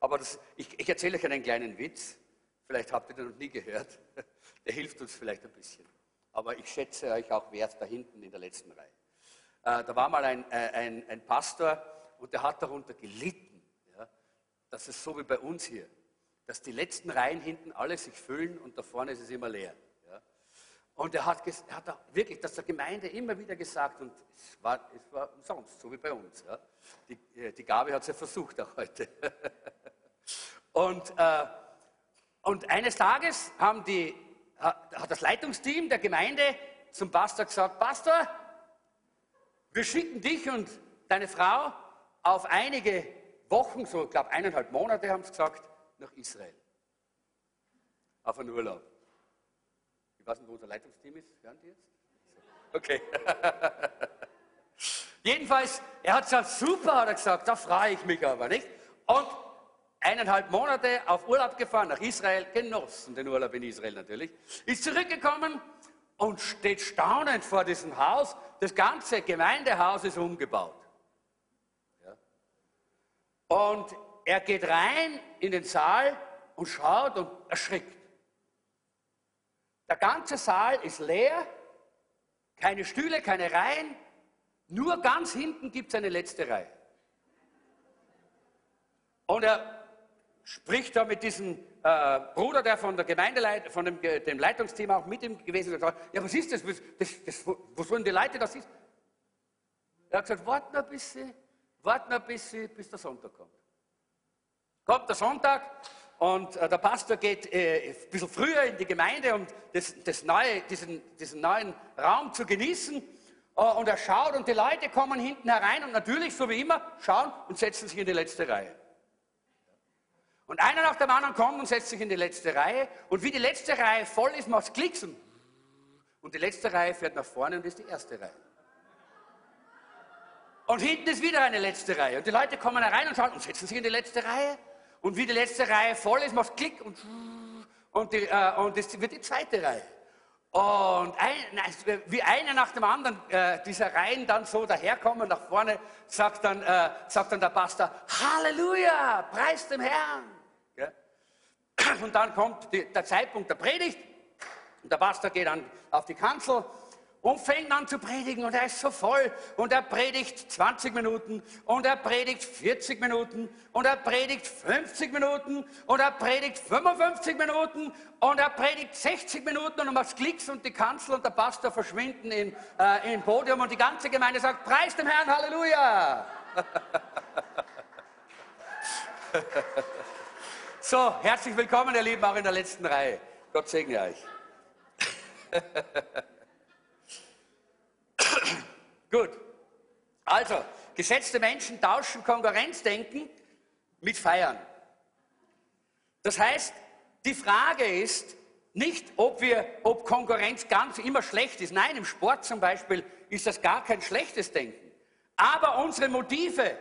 [SPEAKER 1] Aber das, ich, ich erzähle euch einen kleinen Witz. Vielleicht habt ihr den noch nie gehört. (laughs) Der hilft uns vielleicht ein bisschen. Aber ich schätze euch auch wert da hinten in der letzten Reihe. Äh, da war mal ein, äh, ein, ein, Pastor und der hat darunter gelitten, ja, dass es so wie bei uns hier, dass die letzten Reihen hinten alle sich füllen und da vorne ist es immer leer. Ja. Und er hat, er hat wirklich das der Gemeinde immer wieder gesagt und es war, es war umsonst, so wie bei uns. Ja. Die, äh, die Gabe hat es ja versucht auch heute. (laughs) und, äh, und eines Tages haben die, hat das Leitungsteam der Gemeinde zum Pastor gesagt, Pastor, wir schicken dich und deine Frau auf einige Wochen, so ich glaube eineinhalb Monate haben sie gesagt, nach Israel. Auf einen Urlaub. Ich weiß nicht, wo unser Leitungsteam ist. Hören die jetzt? Okay. (laughs) Jedenfalls, er hat gesagt, super, hat er gesagt, da freue ich mich aber, nicht? Und eineinhalb Monate auf Urlaub gefahren nach Israel, genossen den Urlaub in Israel natürlich, ist zurückgekommen und steht staunend vor diesem Haus. Das ganze Gemeindehaus ist umgebaut. Und er geht rein in den Saal und schaut und erschrickt. Der ganze Saal ist leer, keine Stühle, keine Reihen, nur ganz hinten gibt es eine letzte Reihe. Und er spricht da mit diesem äh, Bruder, der von der Gemeindeleit, von dem, dem, Leitungsteam auch mit ihm gewesen ist, und sagt, ja, was ist das? das, das, das wo sollen die Leute das ist? Er hat gesagt, warten ein bisschen, warten ein bisschen, bis der Sonntag kommt. Kommt der Sonntag und äh, der Pastor geht äh, ein bisschen früher in die Gemeinde, um das, das neue, diesen, diesen, neuen Raum zu genießen. Äh, und er schaut und die Leute kommen hinten herein und natürlich, so wie immer, schauen und setzen sich in die letzte Reihe. Und einer nach dem anderen kommt und setzt sich in die letzte Reihe. Und wie die letzte Reihe voll ist, macht es Klicks und, die letzte Reihe fährt nach vorne und ist die erste Reihe. Und hinten ist wieder eine letzte Reihe. Und die Leute kommen herein und schauen und setzen sich in die letzte Reihe. Und wie die letzte Reihe voll ist, macht es Klick und, und, die, äh, und das wird die zweite Reihe. Und ein, wie einer nach dem anderen äh, dieser Reihen dann so daherkommen nach vorne, sagt dann, äh, sagt dann der Pastor, Halleluja, preis dem Herrn. (laughs) Und dann kommt die, der Zeitpunkt der Predigt. Und der Pastor geht dann auf die Kanzel und fängt an zu predigen. Und er ist so voll. Und er predigt 20 Minuten. Und er predigt 40 Minuten. Und er predigt 50 Minuten. Und er predigt 55 Minuten. Und er predigt 60 Minuten. Und machst Klicks und die Kanzel und der Pastor verschwinden in, äh, im Podium. Und die ganze Gemeinde sagt, preis dem Herrn, Halleluja. (laughs) So, herzlich willkommen, ihr Lieben, auch in der letzten Reihe. Gott segne euch. (laughs) Gut. Also, geschätzte Menschen tauschen Konkurrenzdenken mit Feiern. Das heißt, die Frage ist nicht, ob, wir, ob Konkurrenz ganz immer schlecht ist. Nein, im Sport zum Beispiel ist das gar kein schlechtes Denken. Aber unsere Motive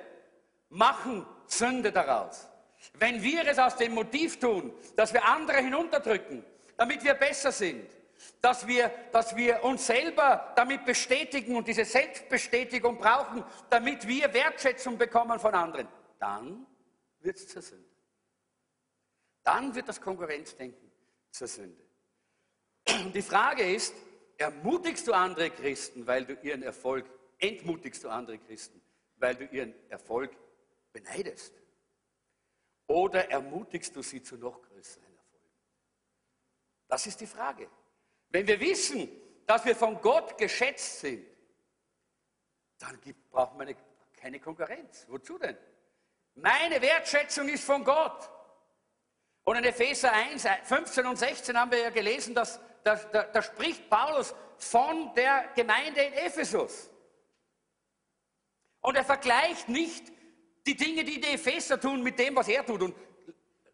[SPEAKER 1] machen Sünde daraus. Wenn wir es aus dem Motiv tun, dass wir andere hinunterdrücken, damit wir besser sind, dass wir, dass wir uns selber damit bestätigen und diese Selbstbestätigung brauchen, damit wir Wertschätzung bekommen von anderen, dann wird es zur Sünde. Dann wird das Konkurrenzdenken zur Sünde. Die Frage ist, ermutigst du andere Christen, weil du ihren Erfolg, entmutigst du andere Christen, weil du ihren Erfolg beneidest? Oder ermutigst du sie zu noch größeren Erfolgen? Das ist die Frage. Wenn wir wissen, dass wir von Gott geschätzt sind, dann gibt, braucht man keine Konkurrenz. Wozu denn? Meine Wertschätzung ist von Gott. Und in Epheser 1, 15 und 16 haben wir ja gelesen, dass, dass da, da spricht Paulus von der Gemeinde in Ephesus. Und er vergleicht nicht die Dinge, die die Epheser tun, mit dem, was er tut. Und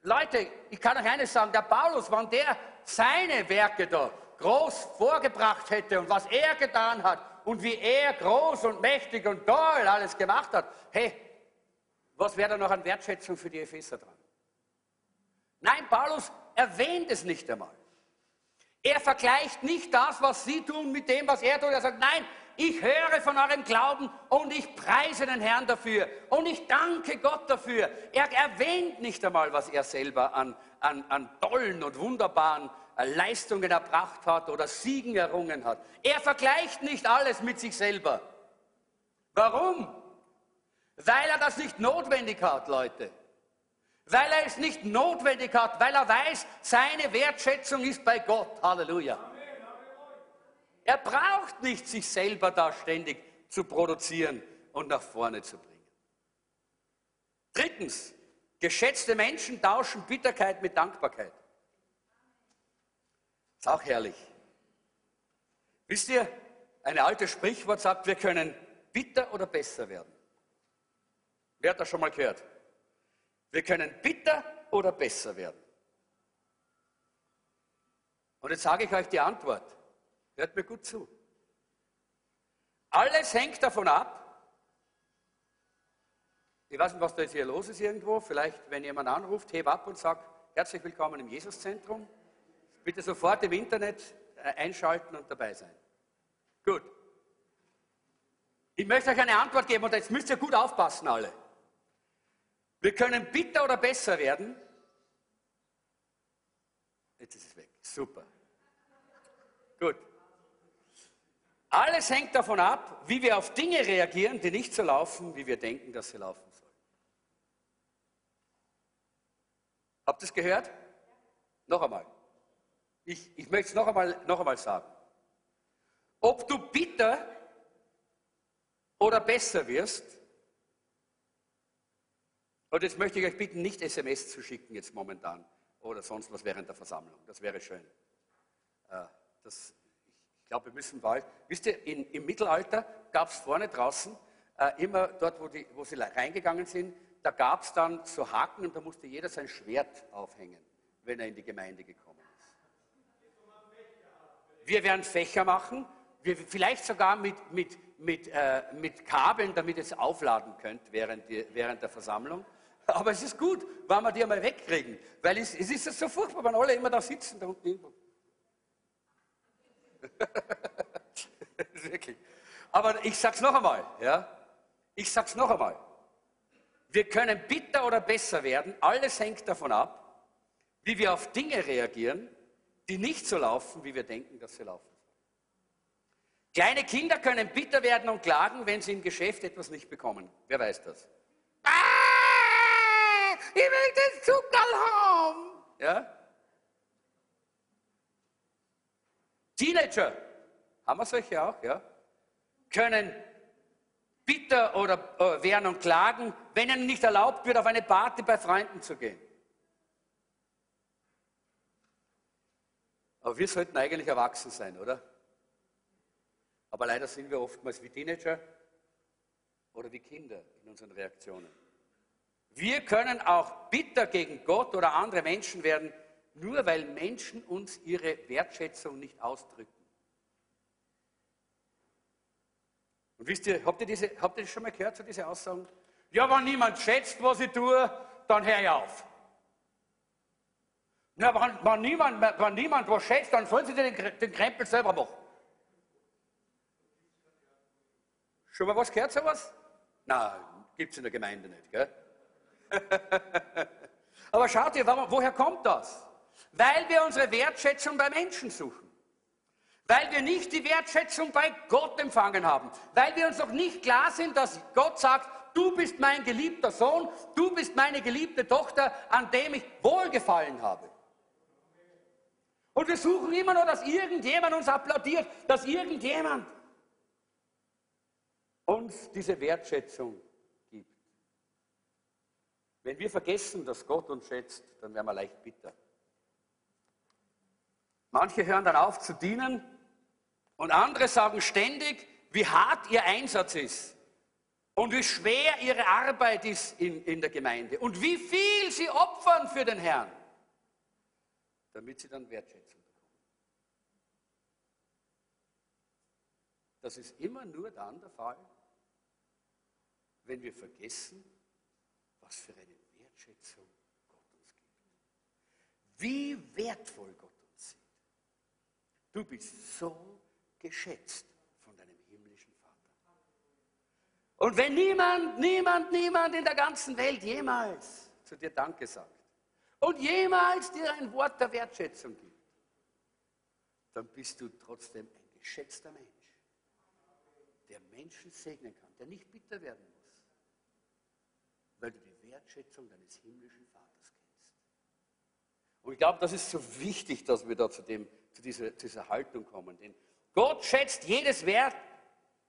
[SPEAKER 1] Leute, ich kann euch eines sagen, der Paulus, wenn der seine Werke da groß vorgebracht hätte und was er getan hat und wie er groß und mächtig und toll alles gemacht hat, hey, was wäre da noch an Wertschätzung für die Epheser dran? Nein, Paulus erwähnt es nicht einmal. Er vergleicht nicht das, was sie tun, mit dem, was er tut. Er sagt, nein, ich höre von eurem Glauben und ich preise den Herrn dafür und ich danke Gott dafür. Er erwähnt nicht einmal, was er selber an, an, an tollen und wunderbaren Leistungen erbracht hat oder Siegen errungen hat. Er vergleicht nicht alles mit sich selber. Warum? Weil er das nicht notwendig hat, Leute. Weil er es nicht notwendig hat, weil er weiß, seine Wertschätzung ist bei Gott. Halleluja. Er braucht nicht, sich selber da ständig zu produzieren und nach vorne zu bringen. Drittens, geschätzte Menschen tauschen Bitterkeit mit Dankbarkeit. Ist auch herrlich. Wisst ihr, ein altes Sprichwort sagt, wir können bitter oder besser werden. Wer hat das schon mal gehört? Wir können bitter oder besser werden. Und jetzt sage ich euch die Antwort. Hört mir gut zu. Alles hängt davon ab. Ich weiß nicht, was da jetzt hier los ist irgendwo. Vielleicht, wenn jemand anruft, heb ab und sagt, herzlich willkommen im Jesuszentrum. Bitte sofort im Internet äh, einschalten und dabei sein. Gut. Ich möchte euch eine Antwort geben und jetzt müsst ihr gut aufpassen alle. Wir können bitter oder besser werden. Jetzt ist es weg. Super. Gut. Alles hängt davon ab, wie wir auf Dinge reagieren, die nicht so laufen, wie wir denken, dass sie laufen sollen. Habt ihr es gehört? Noch einmal. Ich, ich möchte es noch einmal, noch einmal sagen. Ob du bitter oder besser wirst, und jetzt möchte ich euch bitten, nicht SMS zu schicken jetzt momentan oder sonst was während der Versammlung. Das wäre schön. Äh, das, glaube, wir müssen bald. Wisst ihr, in, im Mittelalter gab es vorne draußen, äh, immer dort, wo, die, wo sie reingegangen sind, da gab es dann so Haken und da musste jeder sein Schwert aufhängen, wenn er in die Gemeinde gekommen wir werden Fächer machen, wir, vielleicht sogar mit, mit, mit, äh, mit Kabeln, damit ihr es aufladen könnt während, die, während der Versammlung. Aber es ist gut, wenn wir die einmal wegkriegen, weil es, es ist so furchtbar, wenn alle immer da sitzen. Da unten (laughs) Wirklich. Aber ich sage es noch einmal. Ja? Ich sage es noch einmal. Wir können bitter oder besser werden. Alles hängt davon ab, wie wir auf Dinge reagieren die nicht so laufen, wie wir denken, dass sie laufen. Kleine Kinder können bitter werden und klagen, wenn sie im Geschäft etwas nicht bekommen. Wer weiß das? Ah, ich will den Zucker haben. Ja? Teenager, haben wir solche auch, ja? Können bitter oder äh, werden und klagen, wenn ihnen nicht erlaubt wird, auf eine Party bei Freunden zu gehen. Aber wir sollten eigentlich erwachsen sein, oder? Aber leider sind wir oftmals wie Teenager oder wie Kinder in unseren Reaktionen. Wir können auch bitter gegen Gott oder andere Menschen werden, nur weil Menschen uns ihre Wertschätzung nicht ausdrücken. Und wisst ihr, habt ihr, diese, habt ihr das schon mal gehört, so diese Aussagen? Ja, wenn niemand schätzt, was ich tue, dann hör ich auf. Na, wenn, wenn, niemand, wenn niemand was schätzt, dann sollen sie den, den Krempel selber machen. Schon mal was gehört, sowas? Nein, gibt es in der Gemeinde nicht, gell? (laughs) Aber schaut ihr, woher kommt das? Weil wir unsere Wertschätzung bei Menschen suchen. Weil wir nicht die Wertschätzung bei Gott empfangen haben. Weil wir uns noch nicht klar sind, dass Gott sagt, du bist mein geliebter Sohn, du bist meine geliebte Tochter, an dem ich wohlgefallen habe. Und wir suchen immer nur, dass irgendjemand uns applaudiert, dass irgendjemand uns diese Wertschätzung gibt. Wenn wir vergessen, dass Gott uns schätzt, dann werden wir leicht bitter. Manche hören dann auf zu dienen und andere sagen ständig, wie hart ihr Einsatz ist und wie schwer ihre Arbeit ist in, in der Gemeinde und wie viel sie opfern für den Herrn, damit sie dann Wertschätzung bekommen. Das ist immer nur dann der Fall, wenn wir vergessen, was für eine Wertschätzung Gott uns gibt. Wie wertvoll Gott. Du bist so geschätzt von deinem himmlischen Vater. Und wenn niemand, niemand, niemand in der ganzen Welt jemals zu dir Danke sagt und jemals dir ein Wort der Wertschätzung gibt, dann bist du trotzdem ein geschätzter Mensch, der Menschen segnen kann, der nicht bitter werden muss weil du die Wertschätzung deines himmlischen Vaters. Und ich glaube, das ist so wichtig, dass wir da zu, dem, zu, dieser, zu dieser Haltung kommen. Denn Gott schätzt jedes Wert,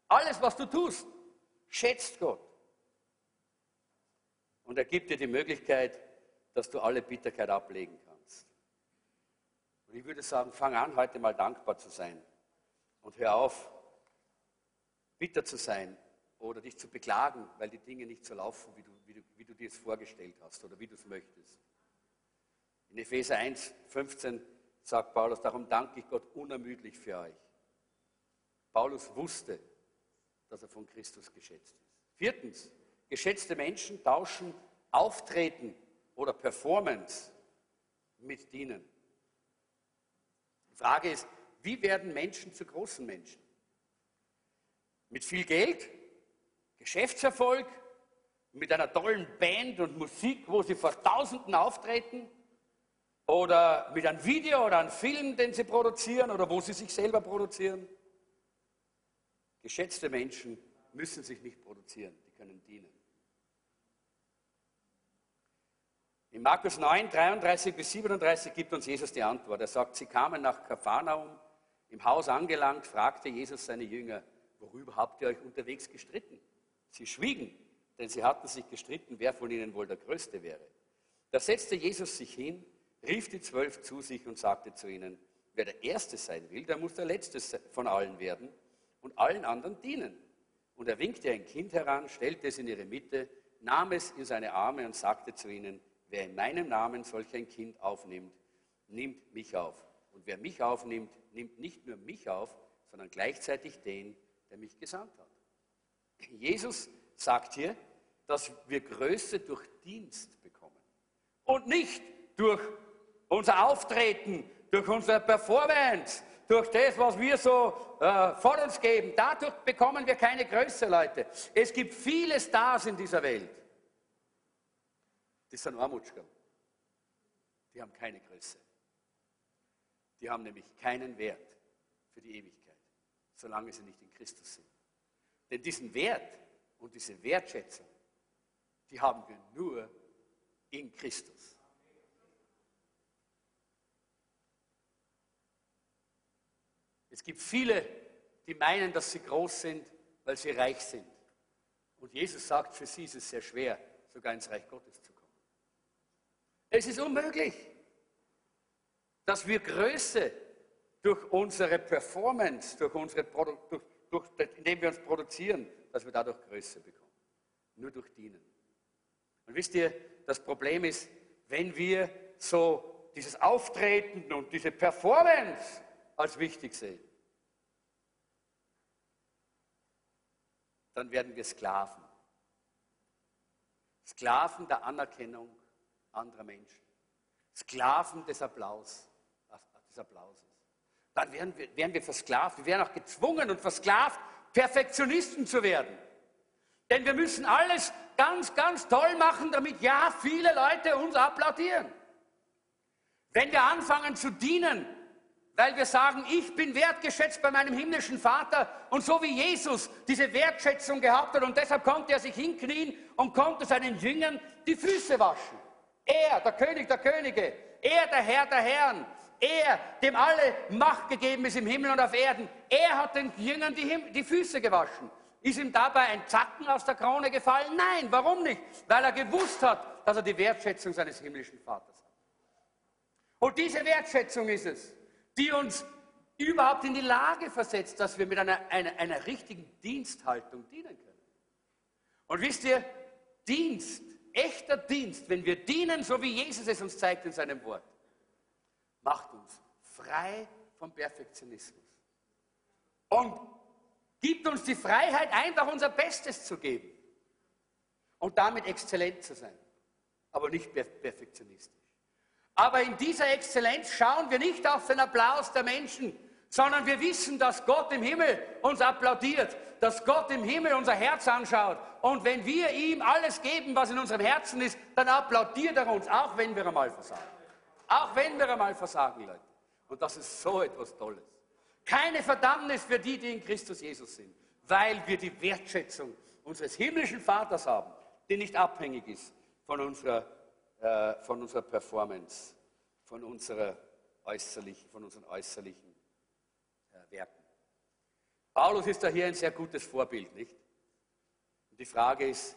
[SPEAKER 1] alles, was du tust, schätzt Gott. Und er gibt dir die Möglichkeit, dass du alle Bitterkeit ablegen kannst. Und ich würde sagen, fang an, heute mal dankbar zu sein. Und hör auf, bitter zu sein oder dich zu beklagen, weil die Dinge nicht so laufen, wie du, wie du, wie du dir es vorgestellt hast oder wie du es möchtest. In Epheser 1, 15 sagt Paulus, darum danke ich Gott unermüdlich für euch. Paulus wusste, dass er von Christus geschätzt ist. Viertens, geschätzte Menschen tauschen Auftreten oder Performance mit Dienen. Die Frage ist, wie werden Menschen zu großen Menschen? Mit viel Geld Geschäftserfolg mit einer tollen Band und Musik, wo sie vor Tausenden auftreten, oder mit einem Video oder einem Film, den sie produzieren oder wo sie sich selber produzieren. Geschätzte Menschen müssen sich nicht produzieren, die können dienen. In Markus 9, 33 bis 37 gibt uns Jesus die Antwort. Er sagt, sie kamen nach Kapharnaum, im Haus angelangt, fragte Jesus seine Jünger, worüber habt ihr euch unterwegs gestritten? Sie schwiegen, denn sie hatten sich gestritten, wer von ihnen wohl der Größte wäre. Da setzte Jesus sich hin, rief die Zwölf zu sich und sagte zu ihnen, wer der Erste sein will, der muss der Letzte von allen werden und allen anderen dienen. Und er winkte ein Kind heran, stellte es in ihre Mitte, nahm es in seine Arme und sagte zu ihnen, wer in meinem Namen solch ein Kind aufnimmt, nimmt mich auf. Und wer mich aufnimmt, nimmt nicht nur mich auf, sondern gleichzeitig den, der mich gesandt hat. Jesus sagt hier, dass wir Größe durch Dienst bekommen und nicht durch unser Auftreten, durch unsere Performance, durch das, was wir so äh, vor uns geben. Dadurch bekommen wir keine Größe, Leute. Es gibt viele Stars in dieser Welt. Die sind Armutschker. Die haben keine Größe. Die haben nämlich keinen Wert für die Ewigkeit, solange sie nicht in Christus sind. Denn diesen Wert und diese Wertschätzung, die haben wir nur in Christus. Es gibt viele, die meinen, dass sie groß sind, weil sie reich sind. Und Jesus sagt, für sie ist es sehr schwer, sogar ins Reich Gottes zu kommen. Es ist unmöglich, dass wir Größe durch unsere Performance, durch unsere Produ durch, durch, indem wir uns produzieren, dass wir dadurch Größe bekommen. Nur durch Dienen. Und wisst ihr, das Problem ist, wenn wir so dieses Auftreten und diese Performance als wichtig sehen, dann werden wir Sklaven. Sklaven der Anerkennung anderer Menschen. Sklaven des Applaus, des Applauses. Dann werden wir, werden wir versklavt, wir werden auch gezwungen und versklavt, Perfektionisten zu werden. Denn wir müssen alles ganz, ganz toll machen, damit ja viele Leute uns applaudieren. Wenn wir anfangen zu dienen, weil wir sagen, ich bin wertgeschätzt bei meinem himmlischen Vater und so wie Jesus diese Wertschätzung gehabt hat und deshalb konnte er sich hinknien und konnte seinen Jüngern die Füße waschen. Er, der König der Könige, er, der Herr der Herren, er, dem alle Macht gegeben ist im Himmel und auf Erden, er hat den Jüngern die, Him die Füße gewaschen. Ist ihm dabei ein Zacken aus der Krone gefallen? Nein, warum nicht? Weil er gewusst hat, dass er die Wertschätzung seines himmlischen Vaters hat. Und diese Wertschätzung ist es, die uns überhaupt in die Lage versetzt, dass wir mit einer, einer, einer richtigen Diensthaltung dienen können. Und wisst ihr, Dienst, echter Dienst, wenn wir dienen, so wie Jesus es uns zeigt in seinem Wort, macht uns frei vom Perfektionismus. Und gibt uns die Freiheit, einfach unser Bestes zu geben und damit exzellent zu sein, aber nicht perfektionistisch. Aber in dieser Exzellenz schauen wir nicht auf den Applaus der Menschen, sondern wir wissen, dass Gott im Himmel uns applaudiert, dass Gott im Himmel unser Herz anschaut. Und wenn wir ihm alles geben, was in unserem Herzen ist, dann applaudiert er uns, auch wenn wir einmal versagen. Auch wenn wir einmal versagen, Leute. Und das ist so etwas Tolles. Keine Verdammnis für die, die in Christus Jesus sind, weil wir die Wertschätzung unseres himmlischen Vaters haben, die nicht abhängig ist von unserer äh, von unserer Performance, von, unserer äußerlichen, von unseren äußerlichen äh, Werten. Paulus ist da hier ein sehr gutes Vorbild, nicht? Und die Frage ist,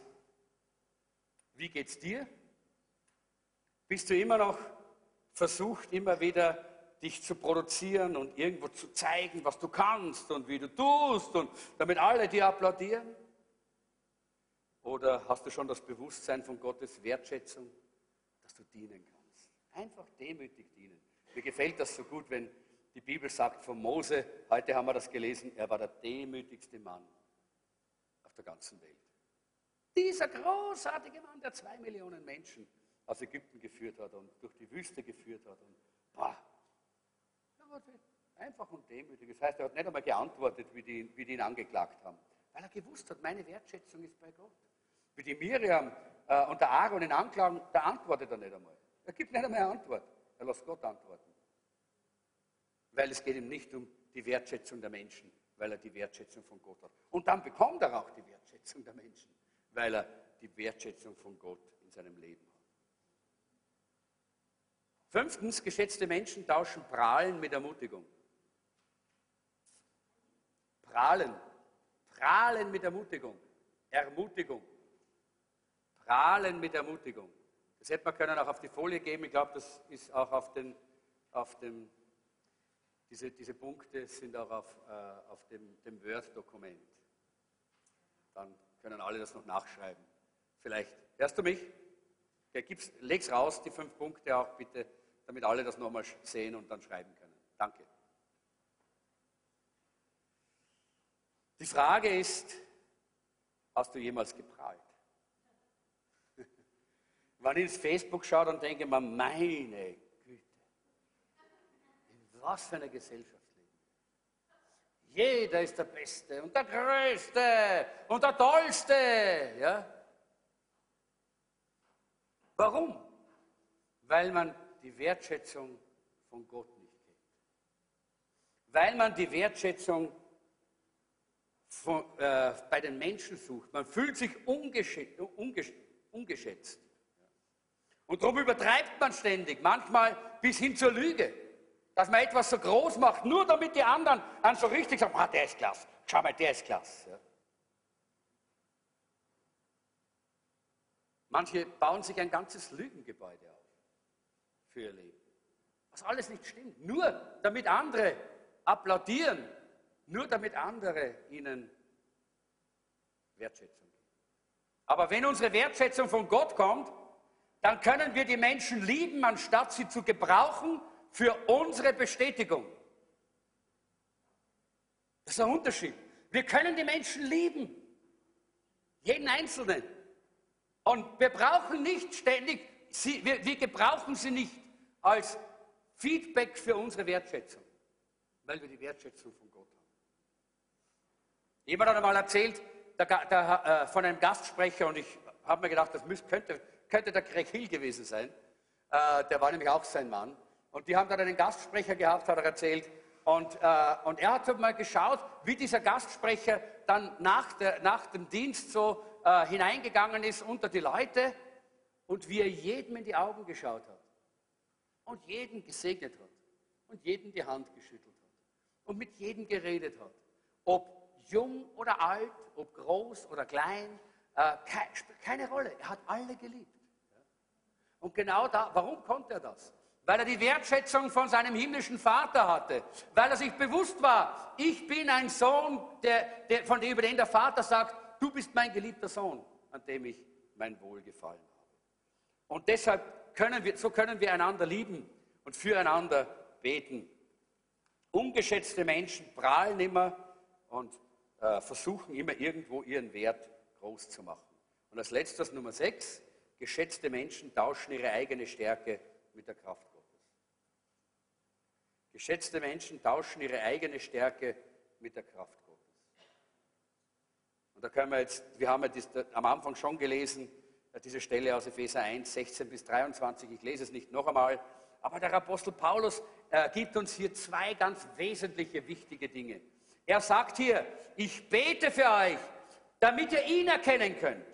[SPEAKER 1] wie geht es dir? Bist du immer noch versucht, immer wieder dich zu produzieren und irgendwo zu zeigen, was du kannst und wie du tust und damit alle dir applaudieren? Oder hast du schon das Bewusstsein von Gottes Wertschätzung? Du dienen kannst. Einfach demütig dienen. Mir gefällt das so gut, wenn die Bibel sagt von Mose, heute haben wir das gelesen, er war der demütigste Mann auf der ganzen Welt. Dieser großartige Mann, der zwei Millionen Menschen aus Ägypten geführt hat und durch die Wüste geführt hat. Und, boah, einfach und demütig. Das heißt, er hat nicht einmal geantwortet, wie die, wie die ihn angeklagt haben, weil er gewusst hat, meine Wertschätzung ist bei Gott. Wie die Miriam äh, und der Aaron ihn anklagen, da antwortet er nicht einmal. Er gibt nicht einmal eine Antwort. Er lässt Gott antworten. Weil es geht ihm nicht um die Wertschätzung der Menschen, weil er die Wertschätzung von Gott hat. Und dann bekommt er auch die Wertschätzung der Menschen, weil er die Wertschätzung von Gott in seinem Leben hat. Fünftens, geschätzte Menschen tauschen Prahlen mit Ermutigung. Prahlen. Prahlen mit Ermutigung. Ermutigung. Prahlen mit Ermutigung. Das hätte man können auch auf die Folie geben. Ich glaube, das ist auch auf den, auf dem, diese, diese Punkte sind auch auf, äh, auf dem, dem Word-Dokument. Dann können alle das noch nachschreiben. Vielleicht. Hörst du mich? Ja, gib's, leg's raus, die fünf Punkte auch bitte, damit alle das nochmal sehen und dann schreiben können. Danke. Die Frage ist, hast du jemals geprahlt? Wenn ich ins Facebook schaue, dann denke ich mir, meine Güte, in was für einer Gesellschaft leben Jeder ist der Beste und der Größte und der Tollste. Ja? Warum? Weil man die Wertschätzung von Gott nicht kennt. Weil man die Wertschätzung von, äh, bei den Menschen sucht. Man fühlt sich ungeschätzt. ungeschätzt. Und darum übertreibt man ständig, manchmal bis hin zur Lüge, dass man etwas so groß macht, nur damit die anderen dann so richtig sagen, ah, der ist klasse, schau mal, der ist klasse. Ja. Manche bauen sich ein ganzes Lügengebäude auf für ihr Leben. Was alles nicht stimmt. Nur damit andere applaudieren, nur damit andere ihnen Wertschätzung geben. Aber wenn unsere Wertschätzung von Gott kommt, dann können wir die Menschen lieben, anstatt sie zu gebrauchen für unsere Bestätigung. Das ist ein Unterschied. Wir können die Menschen lieben, jeden Einzelnen. Und wir brauchen nicht ständig sie, wir, wir gebrauchen sie nicht als Feedback für unsere Wertschätzung, weil wir die Wertschätzung von Gott haben. Jemand hat einmal erzählt der, der, äh, von einem Gastsprecher und ich habe mir gedacht, das müsste, könnte, könnte der Greg Hill gewesen sein. Äh, der war nämlich auch sein Mann. Und die haben dann einen Gastsprecher gehabt, hat er erzählt. Und, äh, und er hat mal geschaut, wie dieser Gastsprecher dann nach, der, nach dem Dienst so äh, hineingegangen ist unter die Leute und wie er jedem in die Augen geschaut hat und jeden gesegnet hat und jedem die Hand geschüttelt hat und mit jedem geredet hat. Ob jung oder alt, ob groß oder klein, äh, keine Rolle. Er hat alle geliebt. Und genau da, warum konnte er das? Weil er die Wertschätzung von seinem himmlischen Vater hatte, weil er sich bewusst war, ich bin ein Sohn, der, der, von dem über den der Vater sagt, du bist mein geliebter Sohn, an dem ich mein Wohlgefallen habe. Und deshalb können wir, so können wir einander lieben und füreinander beten. Ungeschätzte Menschen prahlen immer und äh, versuchen immer irgendwo ihren Wert groß zu machen. Und als letztes Nummer sechs, geschätzte Menschen tauschen ihre eigene Stärke mit der Kraft Gottes. Geschätzte Menschen tauschen ihre eigene Stärke mit der Kraft Gottes. Und da können wir jetzt, wir haben ja das, am Anfang schon gelesen, äh, diese Stelle aus Epheser 1, 16 bis 23, ich lese es nicht noch einmal, aber der Apostel Paulus äh, gibt uns hier zwei ganz wesentliche, wichtige Dinge. Er sagt hier, ich bete für euch, damit ihr ihn erkennen könnt.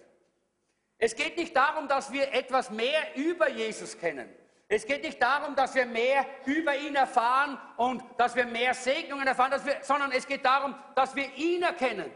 [SPEAKER 1] Es geht nicht darum, dass wir etwas mehr über Jesus kennen. Es geht nicht darum, dass wir mehr über ihn erfahren und dass wir mehr Segnungen erfahren, wir, sondern es geht darum, dass wir ihn erkennen.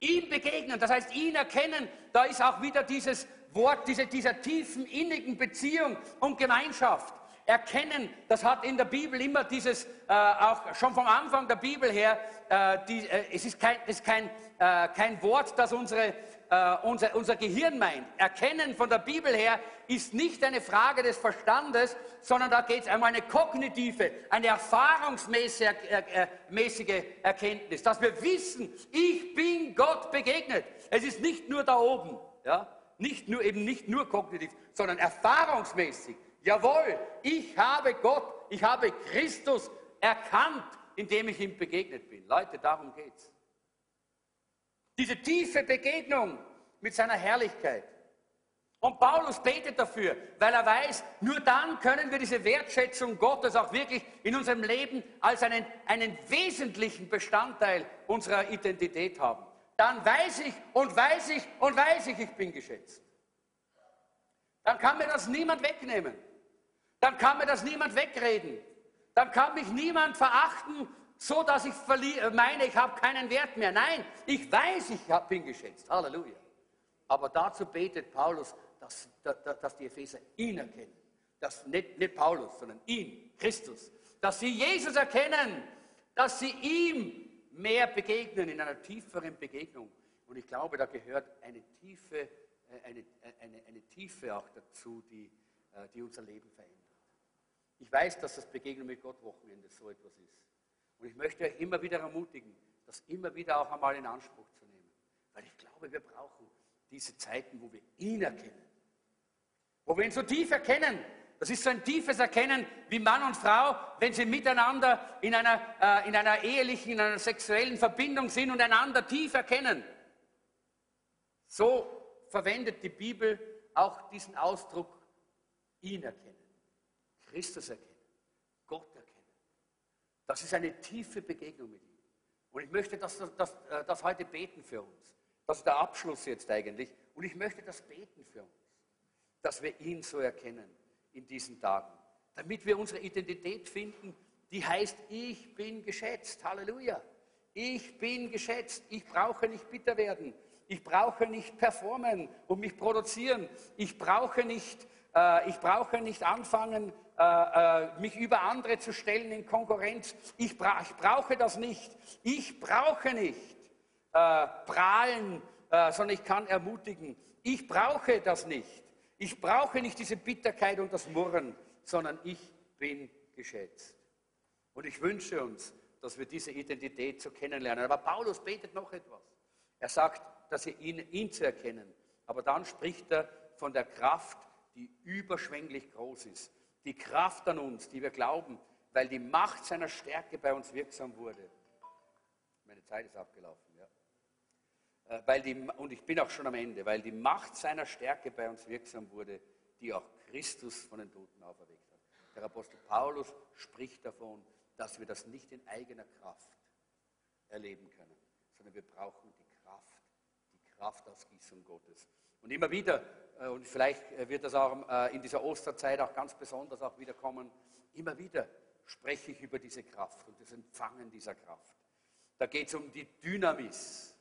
[SPEAKER 1] Ihm begegnen, das heißt ihn erkennen, da ist auch wieder dieses Wort diese, dieser tiefen, innigen Beziehung und Gemeinschaft. Erkennen, das hat in der Bibel immer dieses, äh, auch schon vom Anfang der Bibel her, äh, die, äh, es ist kein, ist kein, äh, kein Wort, das unsere äh, unser, unser Gehirn meint. Erkennen von der Bibel her ist nicht eine Frage des Verstandes, sondern da geht es um eine kognitive, eine erfahrungsmäßige äh, Erkenntnis, dass wir wissen, ich bin Gott begegnet. Es ist nicht nur da oben, ja? nicht nur, eben nicht nur kognitiv, sondern erfahrungsmäßig. Jawohl, ich habe Gott, ich habe Christus erkannt, indem ich ihm begegnet bin. Leute, darum geht's. Diese tiefe Begegnung mit seiner Herrlichkeit. Und Paulus betet dafür, weil er weiß, nur dann können wir diese Wertschätzung Gottes auch wirklich in unserem Leben als einen, einen wesentlichen Bestandteil unserer Identität haben. Dann weiß ich und weiß ich und weiß ich, ich bin geschätzt. Dann kann mir das niemand wegnehmen. Dann kann mir das niemand wegreden. Dann kann mich niemand verachten so dass ich äh, meine, ich habe keinen Wert mehr. Nein, ich weiß, ich bin geschätzt. Halleluja. Aber dazu betet Paulus, dass, dass die Epheser ihn erkennen. Dass nicht, nicht Paulus, sondern ihn, Christus. Dass sie Jesus erkennen, dass sie ihm mehr begegnen, in einer tieferen Begegnung. Und ich glaube, da gehört eine tiefe, äh, eine, eine, eine Tiefe auch dazu, die, äh, die unser Leben verändert. Ich weiß, dass das Begegnung mit Gott Wochenende so etwas ist. Und ich möchte euch immer wieder ermutigen, das immer wieder auch einmal in Anspruch zu nehmen. Weil ich glaube, wir brauchen diese Zeiten, wo wir ihn erkennen. Wo wir ihn so tief erkennen. Das ist so ein tiefes Erkennen wie Mann und Frau, wenn sie miteinander in einer, äh, in einer ehelichen, in einer sexuellen Verbindung sind und einander tief erkennen. So verwendet die Bibel auch diesen Ausdruck, ihn erkennen, Christus erkennen. Das ist eine tiefe Begegnung mit ihm. Und ich möchte das, das, äh, das heute beten für uns. Das ist der Abschluss jetzt eigentlich. Und ich möchte das beten für uns, dass wir ihn so erkennen in diesen Tagen. Damit wir unsere Identität finden, die heißt, ich bin geschätzt. Halleluja. Ich bin geschätzt. Ich brauche nicht bitter werden. Ich brauche nicht performen und mich produzieren. Ich brauche nicht, ich brauche nicht anfangen, äh, äh, mich über andere zu stellen in Konkurrenz. Ich, bra ich brauche das nicht. Ich brauche nicht äh, prahlen, äh, sondern ich kann ermutigen. Ich brauche das nicht. Ich brauche nicht diese Bitterkeit und das Murren, sondern ich bin geschätzt. Und ich wünsche uns, dass wir diese Identität so kennenlernen. Aber Paulus betet noch etwas. Er sagt, dass ihr ihn, ihn zu erkennen. Aber dann spricht er von der Kraft, die überschwänglich groß ist. Die Kraft an uns, die wir glauben, weil die Macht seiner Stärke bei uns wirksam wurde. Meine Zeit ist abgelaufen, ja. Äh, weil die, und ich bin auch schon am Ende, weil die Macht seiner Stärke bei uns wirksam wurde, die auch Christus von den Toten auferweckt hat. Der Apostel Paulus spricht davon, dass wir das nicht in eigener Kraft erleben können, sondern wir brauchen die Kraft, die Kraftausgießung Gottes. Und immer wieder, äh, und vielleicht wird das auch äh, in dieser Osterzeit auch ganz besonders auch wiederkommen, immer wieder spreche ich über diese Kraft und das Empfangen dieser Kraft. Da geht es um die Dynamis.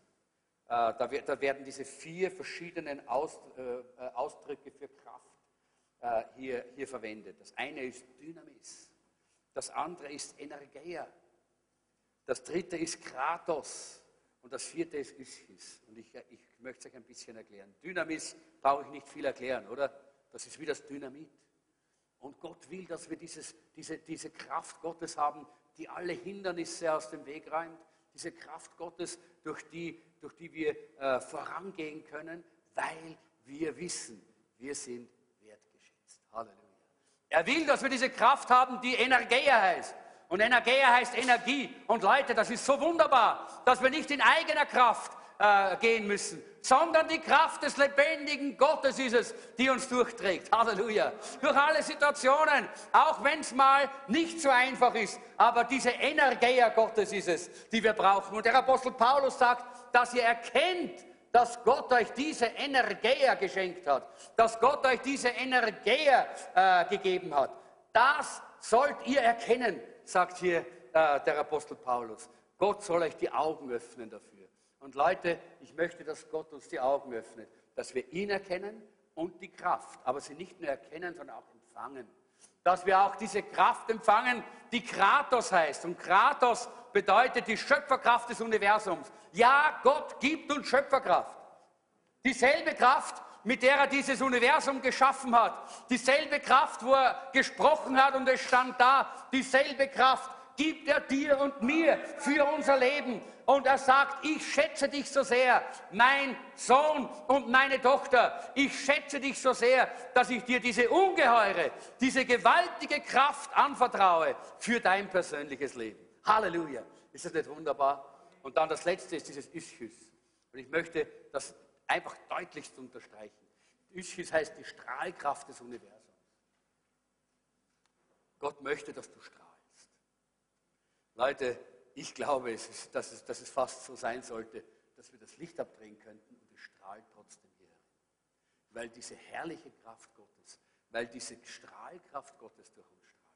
[SPEAKER 1] Äh, da werden diese vier verschiedenen Ausdrücke für Kraft hier, hier verwendet. Das eine ist Dynamis, das andere ist Energia, das dritte ist Kratos und das vierte ist Ischis. Und ich, ich möchte es euch ein bisschen erklären. Dynamis brauche ich nicht viel erklären, oder? Das ist wie das Dynamit. Und Gott will, dass wir dieses, diese, diese Kraft Gottes haben, die alle Hindernisse aus dem Weg räumt. Diese Kraft Gottes, durch die, durch die wir äh, vorangehen können, weil wir wissen, wir sind wertgeschätzt. Halleluja. Er will, dass wir diese Kraft haben, die Energia heißt. Und Energia heißt Energie. Und Leute, das ist so wunderbar, dass wir nicht in eigener Kraft äh, gehen müssen, sondern die Kraft des lebendigen Gottes ist es, die uns durchträgt. Halleluja. Durch alle Situationen, auch wenn es mal nicht so einfach ist, aber diese Energia Gottes ist es, die wir brauchen. Und der Apostel Paulus sagt, dass ihr erkennt, dass Gott euch diese Energia geschenkt hat, dass Gott euch diese Energia äh, gegeben hat. Das sollt ihr erkennen, sagt hier äh, der Apostel Paulus. Gott soll euch die Augen öffnen dafür. Und Leute, ich möchte, dass Gott uns die Augen öffnet, dass wir ihn erkennen und die Kraft, aber sie nicht nur erkennen, sondern auch empfangen. Dass wir auch diese Kraft empfangen, die Kratos heißt. Und Kratos bedeutet die Schöpferkraft des Universums. Ja, Gott gibt uns Schöpferkraft. Dieselbe Kraft, mit der er dieses Universum geschaffen hat. Dieselbe Kraft, wo er gesprochen hat und es stand da. Dieselbe Kraft gibt er dir und mir für unser Leben. Und er sagt, ich schätze dich so sehr, mein Sohn und meine Tochter, ich schätze dich so sehr, dass ich dir diese ungeheure, diese gewaltige Kraft anvertraue für dein persönliches Leben. Halleluja. Ist das nicht wunderbar? Und dann das Letzte ist dieses Ischus. Und ich möchte das einfach deutlichst unterstreichen. Ischus heißt die Strahlkraft des Universums. Gott möchte, dass du strahlst. Leute, ich glaube, es ist, dass, es, dass es fast so sein sollte, dass wir das Licht abdrehen könnten und es strahlt trotzdem hier. Weil diese herrliche Kraft Gottes, weil diese Strahlkraft Gottes durch uns strahlt.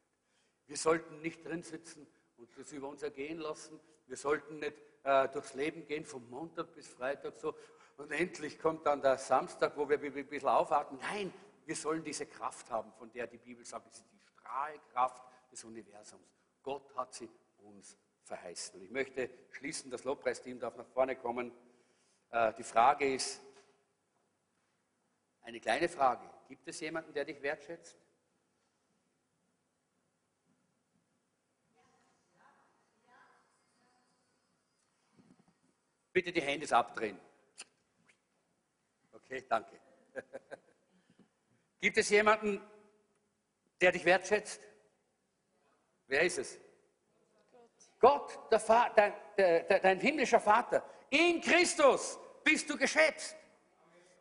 [SPEAKER 1] Wir sollten nicht drin sitzen und das über uns ergehen lassen. Wir sollten nicht äh, durchs Leben gehen, von Montag bis Freitag so. Und endlich kommt dann der Samstag, wo wir ein bisschen aufatmen. Nein, wir sollen diese Kraft haben, von der die Bibel sagt, es ist die Strahlkraft des Universums. Gott hat sie uns verheißen. Und ich möchte schließen, das Lobpreisteam darf nach vorne kommen. Äh, die Frage ist, eine kleine Frage, gibt es jemanden, der dich wertschätzt? Bitte die Hände abdrehen. Okay, danke. Gibt es jemanden, der dich wertschätzt? Wer ist es? Gott, der Vater, dein, dein, dein himmlischer Vater, in Christus bist du geschätzt.